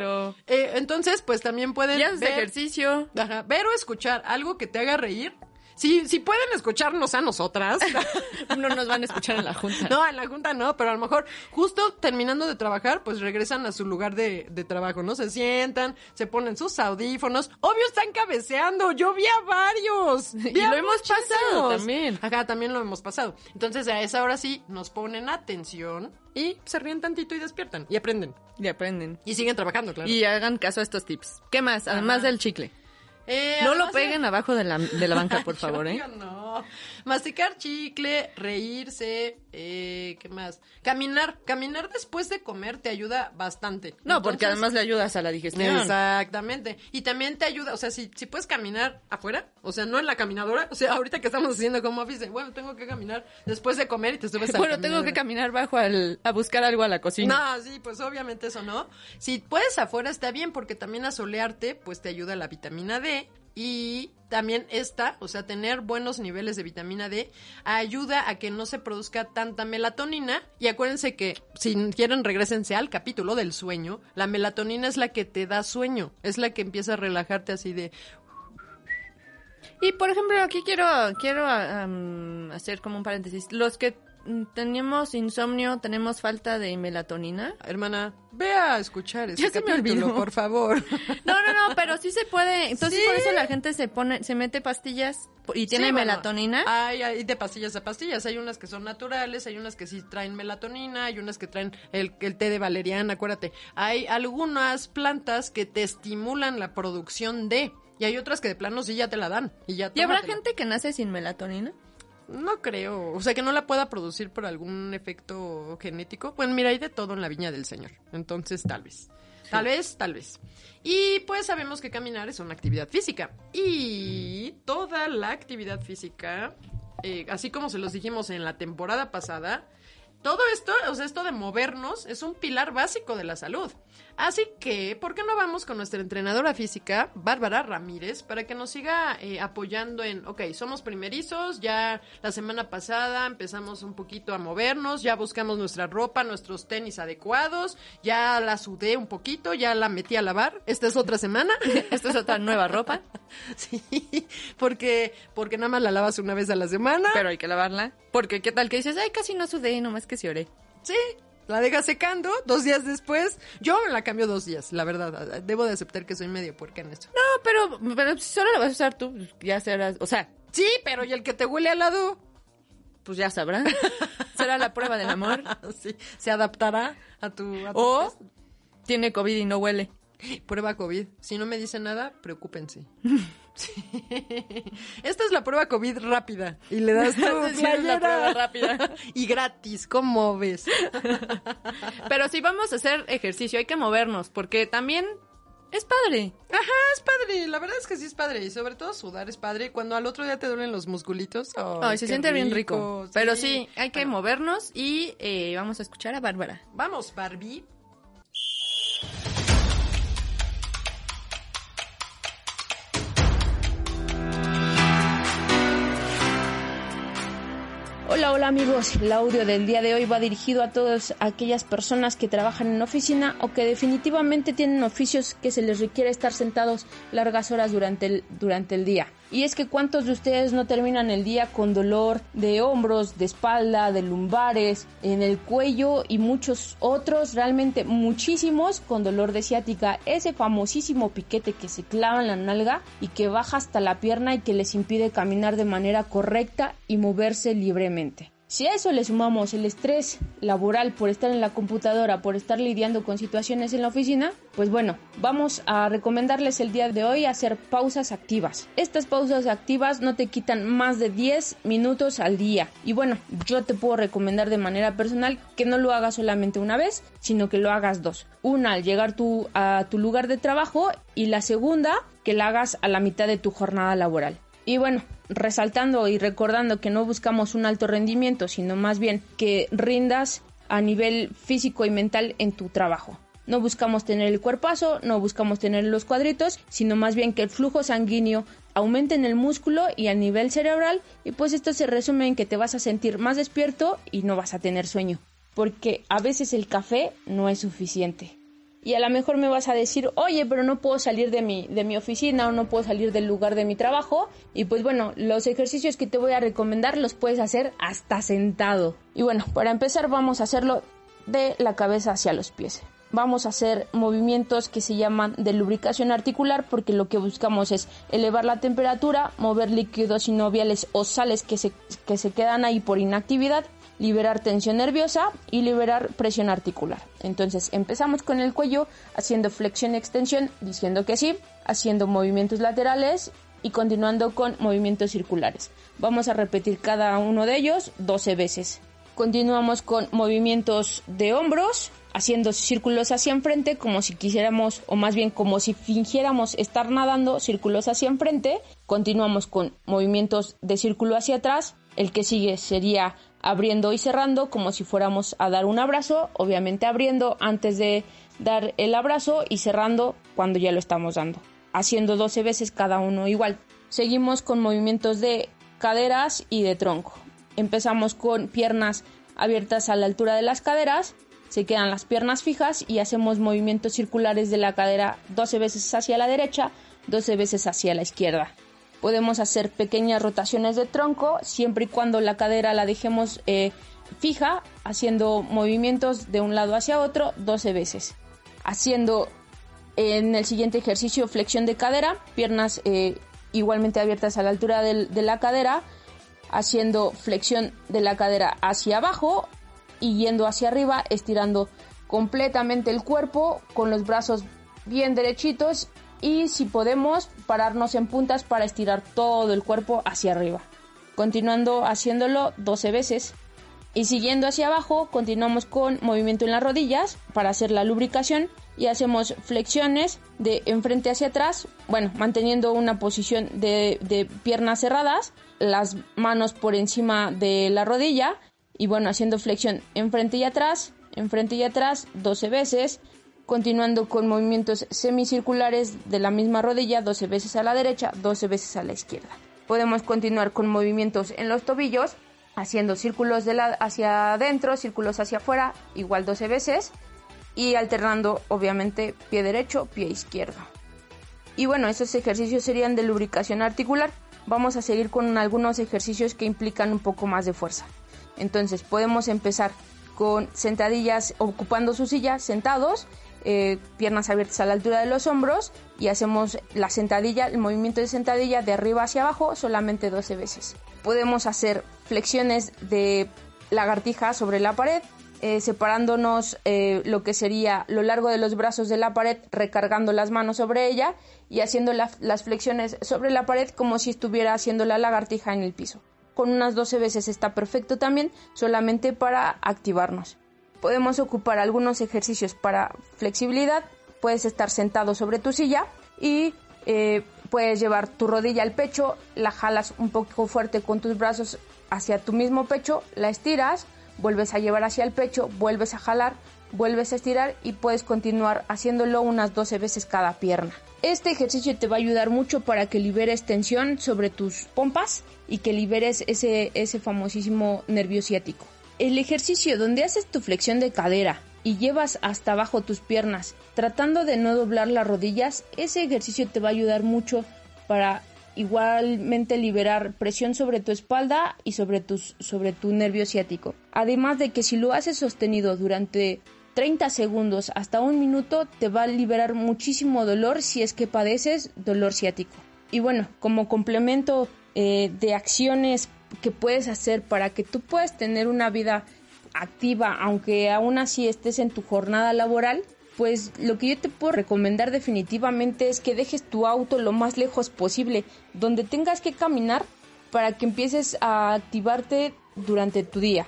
Eh, entonces, pues también pueden Y haces ver, ejercicio. Ajá, ver o escuchar algo que te haga reír si, si pueden escucharnos a nosotras. no nos van a escuchar en la junta. No, en la junta no, pero a lo mejor justo terminando de trabajar, pues regresan a su lugar de, de trabajo, ¿no? Se sientan, se ponen sus audífonos. Obvio están cabeceando. Yo vi a varios. Y a lo hemos pasado también. Acá también lo hemos pasado. Entonces a esa hora sí nos ponen atención y se ríen tantito y despiertan y aprenden. Y aprenden. Y siguen trabajando, claro. Y hagan caso a estos tips. ¿Qué más? Además del chicle. Eh, No lo de- peguen abajo de la, de la banca, por favor, ¿eh? No. Masticar chicle, reírse, eh, ¿qué más? Caminar. Caminar después de comer te ayuda bastante. No, porque además le ayudas a la digestión. Exactamente. Y también te ayuda, o sea, si, si puedes caminar afuera, o sea, no en la caminadora, o sea, ahorita que estamos haciendo como office, bueno, tengo que caminar después de comer y te subes a Bueno, tengo que caminar bajo al, a buscar algo a la cocina. No, sí, pues obviamente eso no. Si puedes afuera está bien porque también a solearte pues te ayuda la vitamina D y también esta, o sea, tener buenos niveles de vitamina D ayuda a que no se produzca tanta melatonina y acuérdense que si quieren regresense al capítulo del sueño, la melatonina es la que te da sueño, es la que empieza a relajarte así de Y por ejemplo, aquí quiero, quiero am, hacer como un paréntesis. Los que tenemos insomnio, tenemos falta de melatonina. Hermana, ve a escuchar ese Ya se me capítulo, olvidó. por favor. No, no, no, pero sí se puede. Entonces Sí. por eso la gente se pone, se mete pastillas y tiene Sí, bueno, melatonina. Hay, hay de pastillas a pastillas. Hay unas que son naturales, hay unas que sí traen melatonina, hay unas que traen el, el té de valeriana, acuérdate. Hay algunas plantas que te estimulan la producción de. Y hay otras que de plano sí ya te la dan. Y, ya ¿Y habrá gente que nace sin melatonina? No creo. O sea, que no la pueda producir por algún efecto genético. Bueno, mira, hay de todo en la viña del Señor. Entonces, tal vez. Tal vez, tal vez. Y pues sabemos que caminar es una actividad física. Y toda la actividad física, eh, así como se los dijimos en la temporada pasada, todo esto, o sea, esto de movernos es un pilar básico de la salud. Así que, ¿por qué no vamos con nuestra entrenadora física, Bárbara Ramírez, para que nos siga eh, apoyando en, ok, somos primerizos, ya la semana pasada empezamos un poquito a movernos, ya buscamos nuestra ropa, nuestros tenis adecuados, ya la sudé un poquito, ya la metí a lavar, esta es otra semana. Esta es otra nueva ropa, sí, porque, porque nada más la lavas una vez a la semana. pero hay que lavarla. Porque qué tal que dices, ay, casi no sudé, nomás que sí oré. Sí, la dejas secando, dos días después. Yo me la cambio dos días, la verdad. Debo de aceptar que soy medio puerca en eso. No, pero, pero si solo la vas a usar tú, pues, ya serás, o sea, Sí, pero ¿y el que te huele al lado? pues ya sabrá. Será la prueba del amor. Sí, se adaptará a tu... a tu O test. tiene COVID y no huele. Prueba COVID. Si no me dice nada, preocúpense. Sí. Esta es la prueba COVID rápida. Y le das tu Sí, es la prueba rápida. Y gratis, ¿cómo ves? Pero si vamos a hacer ejercicio, hay que movernos, porque también es padre. Ajá, es padre. La verdad es que sí es padre. Y sobre todo sudar es padre. Cuando al otro día te duelen los musculitos. Ay, Ay, se siente bien rico. Pero sí, hay que Bueno, movernos y eh, vamos a escuchar a Bárbara. Vamos, Barbie. Hola, hola amigos. El audio del día de hoy va dirigido a todas aquellas personas que trabajan en oficina o que definitivamente tienen oficios que se les requiere estar sentados largas horas durante el, durante el día. Y es que cuántos de ustedes no terminan el día con dolor de hombros, de espalda, de lumbares, en el cuello y muchos otros, realmente muchísimos con dolor de ciática, ese famosísimo piquete que se clava en la nalga y que baja hasta la pierna y que les impide caminar de manera correcta y moverse libremente. Si a eso le sumamos el estrés laboral por estar en la computadora, por estar lidiando con situaciones en la oficina, pues bueno, vamos a recomendarles el día de hoy hacer pausas activas. Estas pausas activas no te quitan más de 10 minutos al día. Y bueno, yo te puedo recomendar de manera personal que no lo hagas solamente una vez, sino que lo hagas dos. Una al llegar a tu lugar de trabajo y la segunda que la hagas a la mitad de tu jornada laboral. Y bueno, resaltando y recordando que no buscamos un alto rendimiento, sino más bien que rindas a nivel físico y mental en tu trabajo. No buscamos tener el cuerpazo, no buscamos tener los cuadritos, sino más bien que el flujo sanguíneo aumente en el músculo y a nivel cerebral y pues esto se resume en que te vas a sentir más despierto y no vas a tener sueño, porque a veces el café no es suficiente. Y a lo mejor me vas a decir, oye, pero no puedo salir de mi, de mi oficina o no puedo salir del lugar de mi trabajo. Y pues bueno, los ejercicios que te voy a recomendar los puedes hacer hasta sentado. Y bueno, para empezar vamos a hacerlo de la cabeza hacia los pies. Vamos a hacer movimientos que se llaman de lubricación articular porque lo que buscamos es elevar la temperatura, mover líquidos sinoviales o sales que se, que se quedan ahí por inactividad liberar tensión nerviosa y liberar presión articular. Entonces empezamos con el cuello haciendo flexión y extensión, diciendo que sí, haciendo movimientos laterales y continuando con movimientos circulares. Vamos a repetir cada uno de ellos 12 veces. Continuamos con movimientos de hombros, haciendo círculos hacia enfrente como si quisiéramos, o más bien como si fingiéramos estar nadando, círculos hacia enfrente. Continuamos con movimientos de círculo hacia atrás. El que sigue sería abriendo y cerrando como si fuéramos a dar un abrazo, obviamente abriendo antes de dar el abrazo y cerrando cuando ya lo estamos dando, haciendo 12 veces cada uno igual. Seguimos con movimientos de caderas y de tronco. Empezamos con piernas abiertas a la altura de las caderas, se quedan las piernas fijas y hacemos movimientos circulares de la cadera 12 veces hacia la derecha, 12 veces hacia la izquierda. Podemos hacer pequeñas rotaciones de tronco siempre y cuando la cadera la dejemos eh, fija, haciendo movimientos de un lado hacia otro 12 veces. Haciendo en el siguiente ejercicio flexión de cadera, piernas eh, igualmente abiertas a la altura de la cadera, haciendo flexión de la cadera hacia abajo y yendo hacia arriba, estirando completamente el cuerpo con los brazos bien derechitos y si podemos pararnos en puntas para estirar todo el cuerpo hacia arriba. Continuando haciéndolo 12 veces. Y siguiendo hacia abajo, continuamos con movimiento en las rodillas para hacer la lubricación y hacemos flexiones de enfrente hacia atrás, bueno, manteniendo una posición de, de piernas cerradas, las manos por encima de la rodilla y bueno, haciendo flexión enfrente y atrás, enfrente y atrás 12 veces, continuando con movimientos semicirculares de la misma rodilla 12 veces a la derecha, 12 veces a la izquierda. Podemos continuar con movimientos en los tobillos, haciendo círculos de la, hacia adentro, círculos hacia afuera, igual 12 veces, y alternando obviamente pie derecho, pie izquierdo. Y bueno, esos ejercicios serían de lubricación articular. Vamos a seguir con algunos ejercicios que implican un poco más de fuerza. Entonces podemos empezar con sentadillas ocupando su silla sentados eh, piernas abiertas a la altura de los hombros y hacemos la sentadilla, el movimiento de sentadilla de arriba hacia abajo solamente 12 veces. Podemos hacer flexiones de lagartija sobre la pared, eh, separándonos eh, lo que sería lo largo de los brazos de la pared, recargando las manos sobre ella y haciendo las flexiones sobre la pared como si estuviera haciendo la lagartija en el piso. Con unas 12 veces está perfecto también, solamente para activarnos podemos ocupar algunos ejercicios para flexibilidad. Puedes estar sentado sobre tu silla y eh, puedes llevar tu rodilla al pecho, la jalas un poco fuerte con tus brazos hacia tu mismo pecho, la estiras, vuelves a llevar hacia el pecho, vuelves a jalar, vuelves a estirar y puedes continuar haciéndolo unas 12 veces cada pierna. Este ejercicio te va a ayudar mucho para que liberes tensión sobre tus pompas y que liberes ese, ese famosísimo nervio ciático. El ejercicio donde haces tu flexión de cadera y llevas hasta abajo tus piernas tratando de no doblar las rodillas, ese ejercicio te va a ayudar mucho para igualmente liberar presión sobre tu espalda y sobre, sobre tu nervio ciático. Además de que si lo haces sostenido durante 30 segundos hasta un minuto te va a liberar muchísimo dolor si es que padeces dolor ciático. Y bueno, como complemento eh, de acciones que puedes hacer para que tú puedas tener una vida activa, aunque aún así estés en tu jornada laboral, pues lo que yo te puedo recomendar definitivamente es que dejes tu auto lo más lejos posible, donde tengas que caminar para que empieces a activarte durante tu día.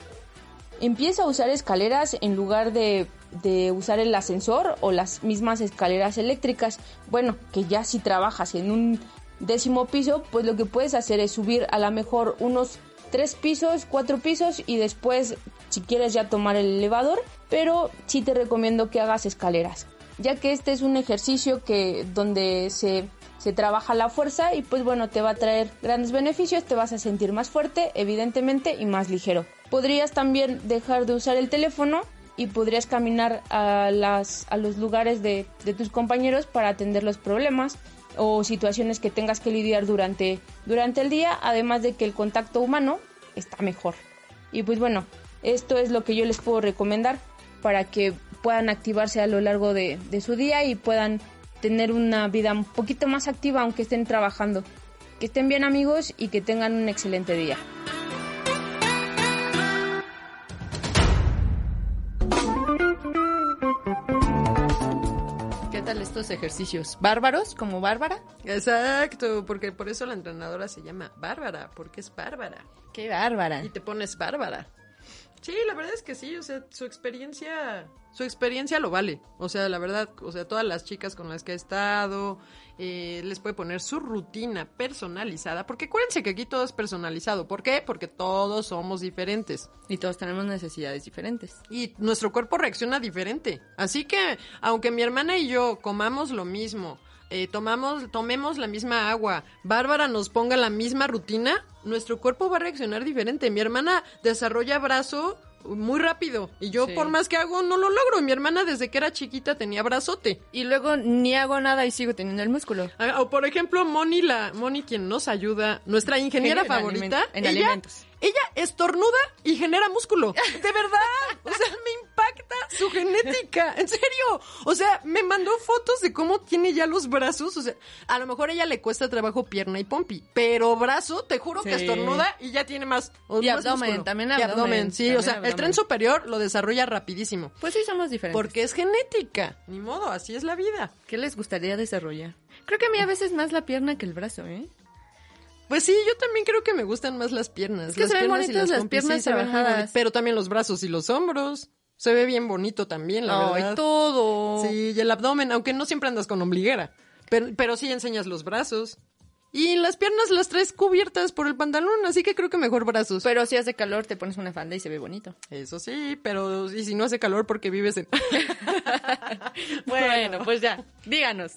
Empieza a usar escaleras en lugar de, de, usar el ascensor o las mismas escaleras eléctricas. Bueno, que ya si trabajas en un décimo piso, pues lo que puedes hacer es subir a lo mejor unos tres pisos, cuatro pisos y después si quieres ya tomar el elevador, pero sí te recomiendo que hagas escaleras, ya que este es un ejercicio que donde se, se trabaja la fuerza y pues bueno, te va a traer grandes beneficios, te vas a sentir más fuerte, evidentemente, y más ligero. Podrías también dejar de usar el teléfono y podrías caminar a, las, a los lugares de, de tus compañeros para atender los problemas o situaciones que tengas que lidiar durante, durante el día, además de que el contacto humano está mejor. Y pues bueno, esto es lo que yo les puedo recomendar para que puedan activarse a lo largo de, de su día y puedan tener una vida un poquito más activa aunque estén trabajando. Que estén bien amigos y que tengan un excelente día. Estos ejercicios? ¿Bárbaros como Bárbara? Exacto, porque por eso la entrenadora se llama Bárbara, porque es Bárbara. ¡Qué bárbara! Y te pones Bárbara. Sí, la verdad es que sí, o sea, su experiencia, su experiencia lo vale. O sea, la verdad, o sea, todas las chicas con las que ha estado, eh, les puede poner su rutina personalizada, porque acuérdense que aquí todo es personalizado. ¿Por qué? Porque todos somos diferentes. Y todos tenemos necesidades diferentes. Y nuestro cuerpo reacciona diferente. Así que, aunque mi hermana y yo comamos lo mismo, eh, tomamos, tomemos la misma agua, Bárbara nos ponga la misma rutina, nuestro cuerpo va a reaccionar diferente. Mi hermana desarrolla brazo muy rápido y yo Sí. por más que hago no lo logro. Mi hermana desde que era chiquita tenía brazote. Y luego ni hago nada y sigo teniendo el músculo. Ah, O por ejemplo, Moni, la, Moni quien nos ayuda, nuestra ingeniera En favorita, aliment- en ella, alimentos. Ella estornuda y genera músculo. De verdad. O sea, me impacta su genética. En serio. O sea, me mandó fotos de cómo tiene ya los brazos. O sea, a lo mejor a ella le cuesta trabajo pierna y pompi. Pero brazo, te juro que estornuda y ya tiene más. o Y más abdomen, músculo. también Y abdomen, Sí, también o sea, el abdomen. tren superior lo desarrolla rapidísimo. Pues sí, somos diferentes. Porque es genética. Ni modo, así es la vida. ¿Qué les gustaría desarrollar? Creo que a mí a veces más la pierna que el brazo, ¿eh? Pues sí, yo también creo que me gustan más las piernas. Es que las se ven piernas y bonitas las pompis, piernas sí, trabajadas. Pero también los brazos y los hombros. Se ve bien bonito también, la Ay, verdad. todo. Sí, y el abdomen, aunque no siempre andas con ombliguera. Pero, pero sí enseñas los brazos. Y las piernas las traes cubiertas por el pantalón, así que creo que mejor brazos. Pero si hace calor, te pones una falda y se ve bonito. Eso sí, pero y si no hace calor porque vives en... Bueno, pues ya, díganos.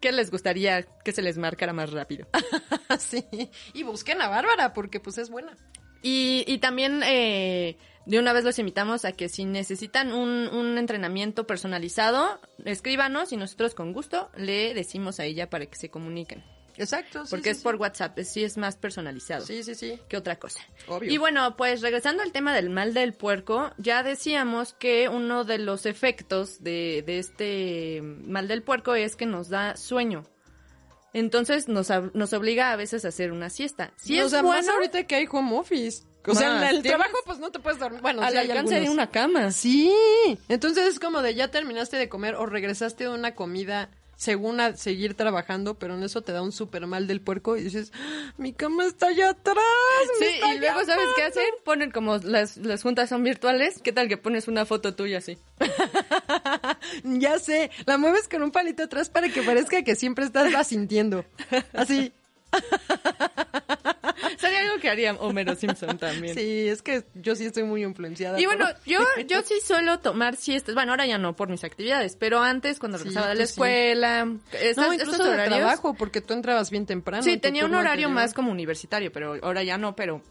¿Qué les gustaría que se les marcara más rápido? sí. Y busquen a Bárbara porque pues es buena. Y, y también eh, de una vez los invitamos a que si necesitan un, un entrenamiento personalizado, escríbanos y nosotros con gusto le decimos a ella para que se comuniquen. Exacto, sí, Porque sí, es por WhatsApp, sí es más personalizado. Sí, sí, sí. que otra cosa. Obvio. Y bueno, pues regresando al tema del mal del puerco, ya decíamos que uno de los efectos de, de este mal del puerco es que nos da sueño. Entonces nos, nos obliga a veces a hacer una siesta. Si o es sea, más bueno, ahorita que hay home office. O sea, Más, en el trabajo pues no te puedes dormir. Bueno, al sí alcance de una cama. Sí, entonces es como de ya terminaste de comer o regresaste de una comida según a seguir trabajando, pero en eso te da un súper mal del puerco y dices, "Ah, mi cama está allá atrás. Sí, y luego ¿sabes qué llamando". hacen? Ponen como las, las juntas son virtuales. ¿Qué tal que pones una foto tuya así? Ya sé, la mueves con un palito atrás para que parezca que siempre estás la sintiendo. Así. Sería algo que haría Homero Simpson también. Sí, es que yo sí estoy muy influenciada. Y por- bueno, yo, yo sí suelo tomar siestas. Bueno, ahora ya no por mis actividades, pero antes cuando Sí, regresaba de la sí. escuela, estas- no, estos incluso de horarios. trabajo, porque tú entrabas bien temprano. Sí, tenía un horario más como universitario, pero ahora ya no, pero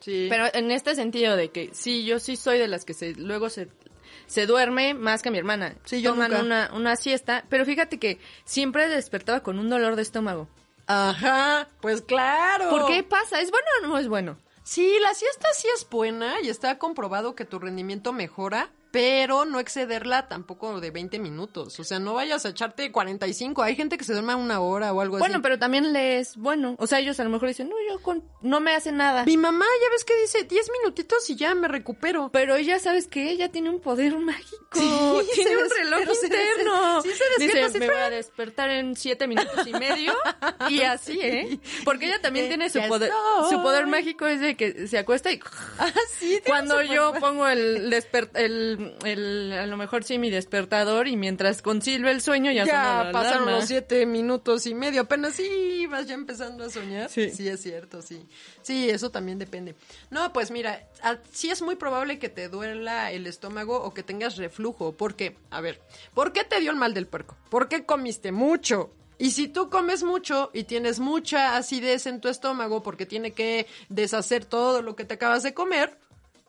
Sí. pero en este sentido de que sí, yo sí soy de las que se luego se se duerme más que mi hermana. Sí, yo Toman nunca. una una siesta, pero fíjate que siempre despertaba con un dolor de estómago. Ajá, pues claro. ¿Por qué pasa? ¿Es bueno o no es bueno? Sí, la siesta sí es buena y está comprobado que tu rendimiento mejora, pero no excederla tampoco de 20 minutos. O sea, no vayas a echarte 45. Hay gente que se duerme una hora o algo Bueno, así. pero también le es bueno. O sea, ellos a lo mejor dicen, no, yo con, no me hace nada. Mi mamá, ya ves que dice 10 minutitos y ya me recupero. Pero ella, ¿sabes que Ella tiene un poder mágico. Sí, tiene un reloj interno. sí se despierta Dice, me voy a despertar en siete minutos y medio. y así, ¿eh? Porque ella también tiene su poder. estoy. Su poder mágico es de que se acuesta y... Ah, sí, Cuando yo poder- pongo el, desper- el, el, a lo mejor sí, mi despertador y mientras concilio el sueño ya, suena Ya la pasaron alarma. los siete minutos y medio, apenas sí vas ya empezando a soñar. Sí. es cierto, sí. Sí, eso también depende. No, pues mira, a- sí es muy probable que te duela el estómago o que tengas reflujo. Porque, a ver, ¿por qué te dio el mal del puerco? ¿Por qué comiste mucho? Y si tú comes mucho y tienes mucha acidez en tu estómago porque tiene que deshacer todo lo que te acabas de comer,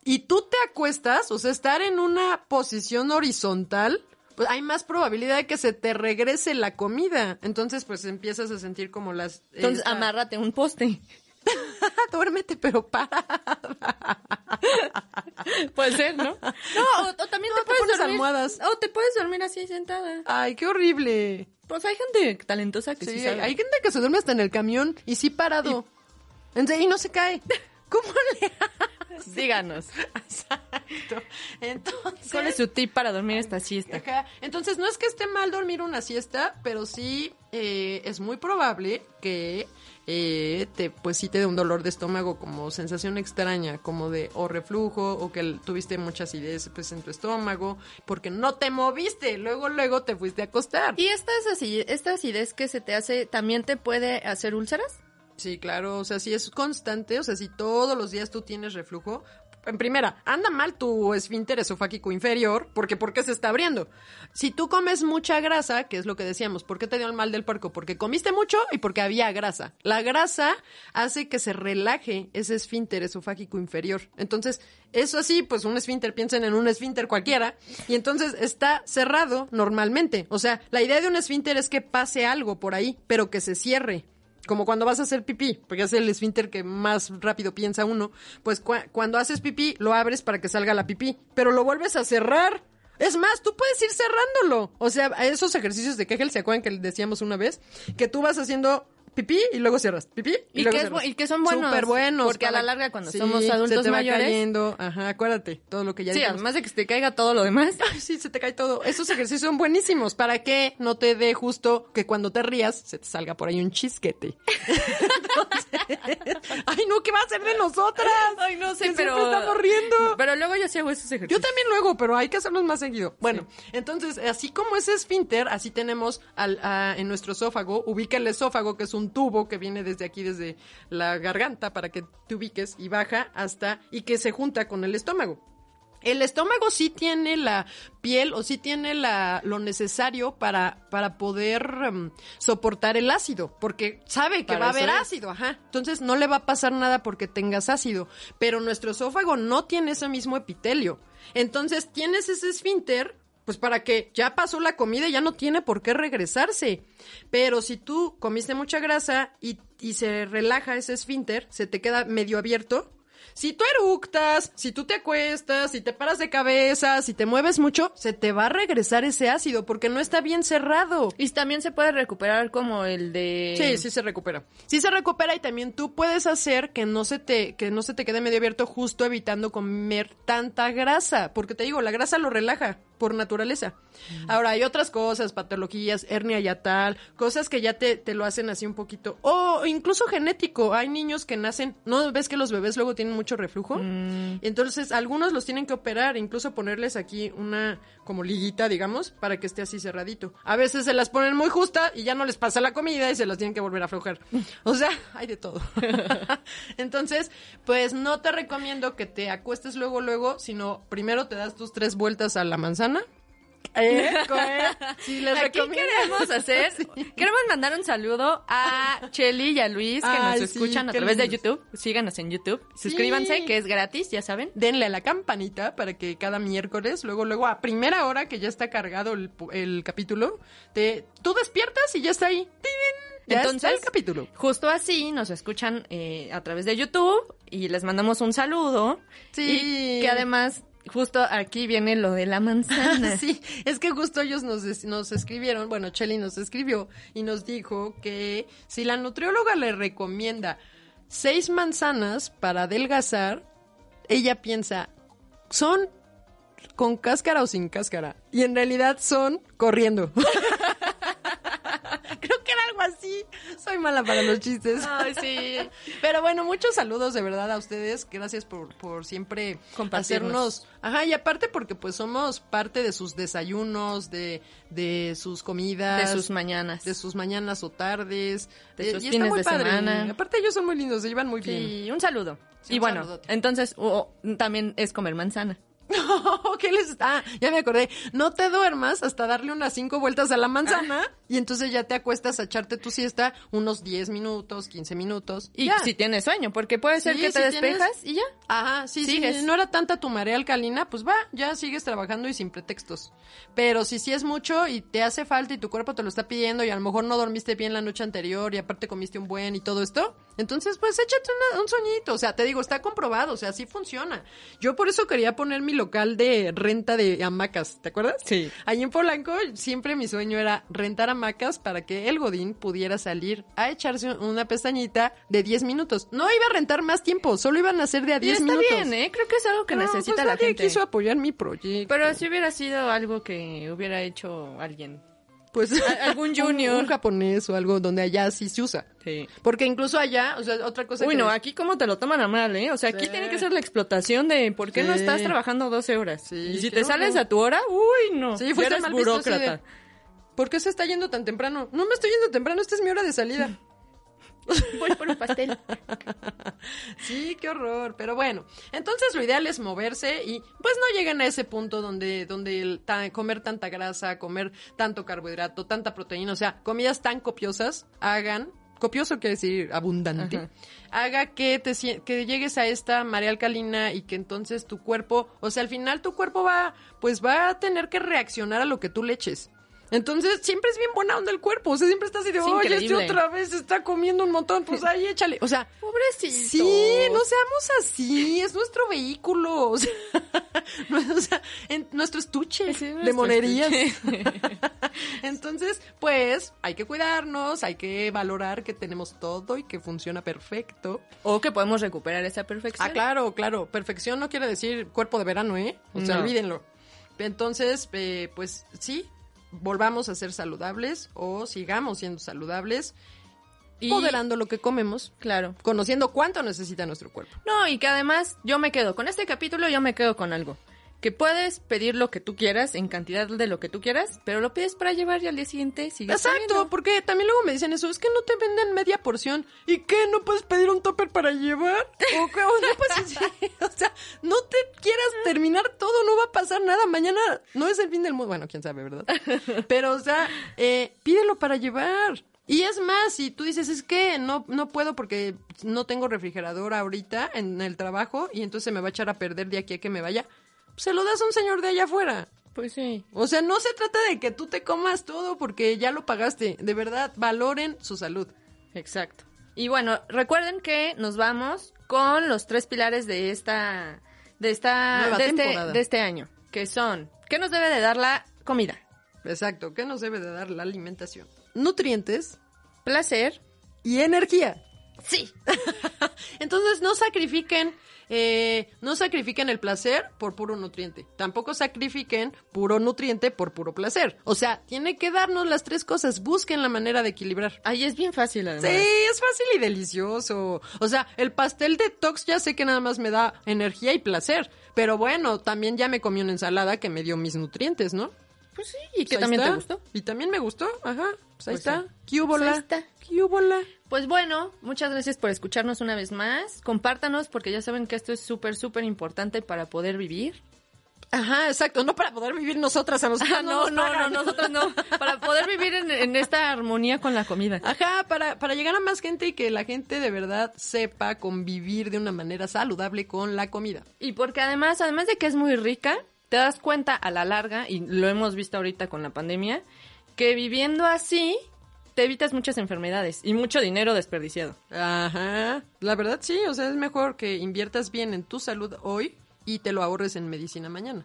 y tú te acuestas, o sea, estar en una posición horizontal, pues hay más probabilidad de que se te regrese la comida. Entonces, pues empiezas a sentir como las... Entonces, amárrate un poste. Duérmete, pero para. Puede ser, ¿no? No, o, o también No, te te puedes dormir. almohadas. O te puedes dormir así sentada. Ay, qué horrible. Pues hay gente talentosa que sí, Sí, hay, sabe. hay gente que se duerme hasta en el camión y sí parado. Serio, Y no se cae. ¿Cómo le Díganos. Exacto. Entonces, ¿Cuál es su tip para dormir esta siesta? Ajá. Entonces, no es que esté mal dormir una siesta, pero sí eh, es muy probable que eh, te, pues sí te dé un dolor de estómago como sensación extraña, como de o reflujo o que tuviste mucha acidez pues, en tu estómago, porque no te moviste, luego luego te fuiste a acostar. ¿Y esta, así, esta acidez que se te hace también te puede hacer úlceras? Sí, claro, o sea, si es constante, o sea, si todos los días tú tienes reflujo, en primera, anda mal tu esfínter esofágico inferior, porque ¿por qué se está abriendo? Si tú comes mucha grasa, que es lo que decíamos, ¿por qué te dio el mal del puerco? Porque comiste mucho y porque había grasa. La grasa hace que se relaje ese esfínter esofágico inferior. Entonces, eso así, pues un esfínter, piensen en un esfínter cualquiera, y entonces está cerrado normalmente. O sea, la idea de un esfínter es que pase algo por ahí, pero que se cierre. Como cuando vas a hacer pipí, porque es el esfínter que más rápido piensa uno, pues cua- cuando haces pipí lo abres para que salga la pipí, pero lo vuelves a cerrar. Es más, tú puedes ir cerrándolo. O sea, esos ejercicios de Kegel, ¿se acuerdan que decíamos una vez? Que tú vas haciendo pipí y luego cierras. Pipí y, Y luego que cierras. y que son buenos, Súper buenos. porque a la larga cuando somos se adultos te va mayores- cayendo. Ajá, acuérdate, todo lo que ya Sí, dijimos. además de que se te caiga todo lo demás. Ay, sí, se te cae todo. Esos ejercicios son buenísimos para que no te dé justo que cuando te rías se te salga por ahí un chisquete. Entonces, ay, no, ¿qué va a hacer de nosotras? Ay, no sé, Que pero... siempre estamos riendo. Pero luego yo sí hago esos Yo ejercicios. también luego, pero hay que hacerlos más seguido. Bueno, entonces, así como ese esfínter, así tenemos al, a- en nuestro esófago, ubica el esófago, que es un tubo que viene desde aquí, desde la garganta, para que te ubiques y baja hasta, y que se junta con el estómago. El estómago sí tiene la piel o sí tiene la, lo necesario para, para poder em, soportar el ácido, porque sabe que Para va a haber es. ácido, ajá. Entonces no le va a pasar nada porque tengas ácido, pero nuestro esófago no tiene ese mismo epitelio. Entonces tienes ese esfínter, pues para que ya pasó la comida y ya no tiene por qué regresarse. Pero si tú comiste mucha grasa y, y se relaja ese esfínter, se te queda medio abierto, si tú eructas, si tú te acuestas, si te paras de cabeza, si te mueves mucho, se te va a regresar ese ácido porque no está bien cerrado. Y también se puede recuperar como el de... Sí, sí se recupera. Sí se recupera y también tú puedes hacer que no se te que no se te quede medio abierto justo evitando comer tanta grasa, porque te digo, la grasa lo relaja por naturaleza. Ahora hay otras cosas, patologías, hernia yatal, cosas que ya te, te lo hacen así un poquito o incluso genético. Hay niños que nacen, ¿no ves que los bebés luego tienen mucho reflujo? Entonces, algunos los tienen que operar, incluso ponerles aquí una como liguita, digamos, para que esté así cerradito. A veces se las ponen muy justa y ya no les pasa la comida y se las tienen que volver a aflojar. O sea, hay de todo. Entonces, pues no te recomiendo que te acuestes luego, luego, sino primero te das tus tres vueltas a la manzana. ¿Eh? Sí, les Aquí queremos hacer, queremos mandar un saludo a Cheli y a Luis que nos sí, escuchan a través de. YouTube. Síganos en YouTube. Suscríbanse, que es gratis, ya saben. denle a la campanita para que cada miércoles, luego, luego, a primera hora que ya está cargado el, el capítulo, te, tú despiertas y ya está ahí. Entonces, está el capítulo. Justo así nos escuchan eh, a través de YouTube y les mandamos un saludo. Sí. Y que además, justo aquí viene lo de la manzana. Sí, es que justo ellos nos, nos escribieron, bueno, Chelly nos escribió y nos dijo que si la nutrióloga le recomienda seis manzanas para adelgazar, ella piensa, ¿son con cáscara o sin cáscara? Y en realidad son corriendo. Creo que era algo así. Soy mala para los chistes. Ay, sí. Pero bueno, muchos saludos de verdad a ustedes. Gracias por, por siempre hacernos. Ajá, y aparte porque pues somos parte de sus desayunos, de, de sus comidas. De sus mañanas. De sus mañanas o tardes. De Eh, sus y está muy de padre. semana. Aparte ellos son muy lindos, se llevan muy bien. Sí, un saludo. Sí, y un bueno, saludote. entonces también es comer manzana. ok, que les... Ah, ya me acordé. No te duermas hasta darle unas cinco vueltas a la manzana y entonces ya te acuestas a echarte tu siesta unos 10 minutos, 15 minutos. Y ya. si tienes sueño, porque puede ser Sí, que te si tienes- despejas y ya. Ajá, sí, sí, Sigues. si no era tanta tu marea alcalina, pues va, ya sigues trabajando y sin pretextos. Pero si sí es mucho y te hace falta y tu cuerpo te lo está pidiendo y a lo mejor no dormiste bien la noche anterior y aparte comiste un buen y todo esto, entonces pues échate una- un soñito. O sea, te digo, está comprobado, o sea, sí funciona. Yo por eso quería poner mi local de renta de hamacas, ¿te acuerdas? Sí. Ahí en Polanco siempre mi sueño era rentar hamacas para que el Godín pudiera salir a echarse una pestañita de 10 minutos. No iba a rentar más tiempo, solo iban a ser de a Y 10 está minutos. bien, ¿eh? Creo que es algo que No, necesita pues la nadie gente. quiso apoyar mi proyecto. Pero si hubiera sido algo que hubiera hecho alguien. Pues algún un- junior. un, japonés o algo donde allá sí se usa. Sí. Porque incluso allá, o sea, otra cosa Uy, que no, aquí cómo te lo toman a mal, ¿eh? O sea, aquí Sí. tiene que ser la explotación de por qué no estás trabajando 12 horas. Sí, y si te sales a tu hora, uy, no. Sí, fuiste mal visto de- burócrata. ¿Por qué se está yendo tan temprano? No me estoy yendo temprano, esta es mi hora de salida. Voy por un pastel. Sí, qué horror. Pero bueno, entonces lo ideal es moverse y pues no lleguen a ese punto donde, donde el ta- comer tanta grasa, comer tanto carbohidrato, tanta proteína, o sea, comidas tan copiosas hagan, copioso quiere decir abundante, Ajá. haga que te que llegues a esta marea alcalina y que entonces tu cuerpo, o sea, al final tu cuerpo va, pues va a tener que reaccionar a lo que tú le eches. Entonces, siempre es bien buena onda el cuerpo. O sea, siempre está así de, Es oye, este otra vez está comiendo un montón. Pues ahí échale. O sea, Pobrecito. Sí, no seamos así, es nuestro vehículo, o sea, o sea, en- nuestro estuche de monerías. estuche. Entonces, pues, hay que cuidarnos, hay que valorar que tenemos todo y que funciona perfecto. O que podemos recuperar esa perfección. Ah, claro, claro, perfección no quiere decir cuerpo de verano, ¿eh? O sea, No. olvídenlo. Entonces, eh, pues sí, volvamos a ser saludables o sigamos siendo saludables, Y- moderando lo que comemos, Claro. conociendo cuánto necesita nuestro cuerpo. No, y que además yo me quedo con este capítulo, yo me quedo con algo. Que puedes pedir lo que tú quieras, en cantidad de lo que tú quieras, pero lo pides para llevar y al día siguiente sigues Exacto, porque también luego me dicen eso, es que no te venden media porción. ¿Y qué? ¿No puedes pedir un topper para llevar? ¿O qué? O no puedes- o sea, no te quieras terminar todo, no va a pasar nada. Mañana no es el fin del mundo. Bueno, quién sabe, ¿verdad? Pero, o sea, eh, pídelo para llevar. Y es más, si tú dices, es que no, no puedo porque no tengo refrigerador ahorita en el trabajo y entonces se me va a echar a perder de aquí a que me vaya, se lo das a un señor de allá afuera. Pues sí. O sea, no se trata de que tú te comas todo porque ya lo pagaste. De verdad, valoren su salud. Exacto. Y bueno, recuerden que nos vamos con los tres pilares de esta de esta Nueva de este, temporada. de este año, que son ¿qué nos debe de dar la comida? Exacto. ¿Qué nos debe de dar la alimentación? Nutrientes Placer. y energía. Sí. Entonces, no sacrifiquen, eh, no sacrifiquen el placer por puro nutriente. Tampoco sacrifiquen puro nutriente por puro placer. O sea, tiene que darnos las tres cosas. Busquen la manera de equilibrar. Ahí es bien fácil además. Sí, es fácil y delicioso. O sea, el pastel de Tox ya sé que nada más me da energía y placer. Pero bueno, también ya me comí una ensalada que me dio mis nutrientes, ¿no? Pues sí, y que Pues ahí también te gustó. Y también me gustó, ajá. Pues ahí Pues está. sí. ¿Qué hubo Pues ahí está. Pues bueno, muchas gracias por escucharnos una vez más. Compártanos porque ya saben que esto es súper, súper importante para poder vivir. Ajá, exacto. No para poder vivir nosotras a nosotras. Ah, no, no, no, pagan. nosotros no. Para poder vivir en, en esta armonía con la comida. Ajá, para, para llegar a más gente y que la gente de verdad sepa convivir de una manera saludable con la comida. Y porque además, además de que es muy rica, te das cuenta a la larga, y lo hemos visto ahorita con la pandemia, que viviendo así te evitas muchas enfermedades y mucho dinero desperdiciado. Ajá. La verdad sí, o sea, es mejor que inviertas bien en tu salud hoy y te lo ahorres en medicina mañana.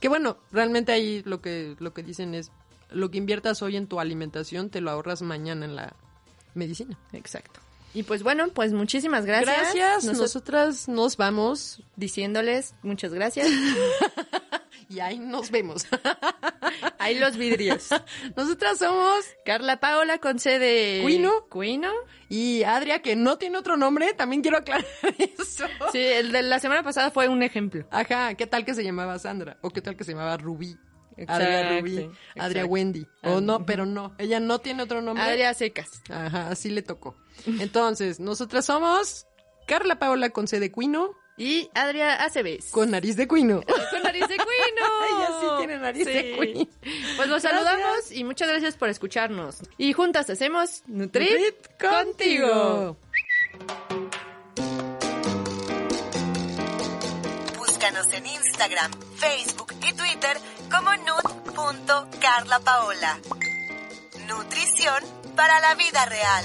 Que bueno, realmente ahí lo que, lo que dicen es, lo que inviertas hoy en tu alimentación te lo ahorras mañana en la medicina. Exacto. Y pues bueno, pues muchísimas gracias. Gracias, Noso- nosotras nos vamos diciéndoles muchas gracias. y ahí nos vemos. Ahí los vidrios. Nosotras somos Carla Paola con C de Cuino. Cuino. y Adria, que no tiene otro nombre, también quiero aclarar eso. Sí, el de la semana pasada fue un ejemplo. Ajá, ¿qué tal que se llamaba Sandra? ¿O qué tal que se llamaba Rubí? Exacto, Adria Rubí, Adria. Wendy. Ah, O no, ujú. pero no, ella no tiene otro nombre. Adria Secas. Ajá, así le tocó. Entonces, nosotras somos Carla Paola con C de Cuino Y Adria Aceves. Con nariz de cuino. Con nariz de cuino. Ella sí tiene nariz de cuino. Pues los saludamos y muchas gracias por escucharnos. Y juntas hacemos Nutrit, Nutrit contigo. Búscanos en Instagram, Facebook y Twitter como nut.carlapaola. Nutrición para la vida real.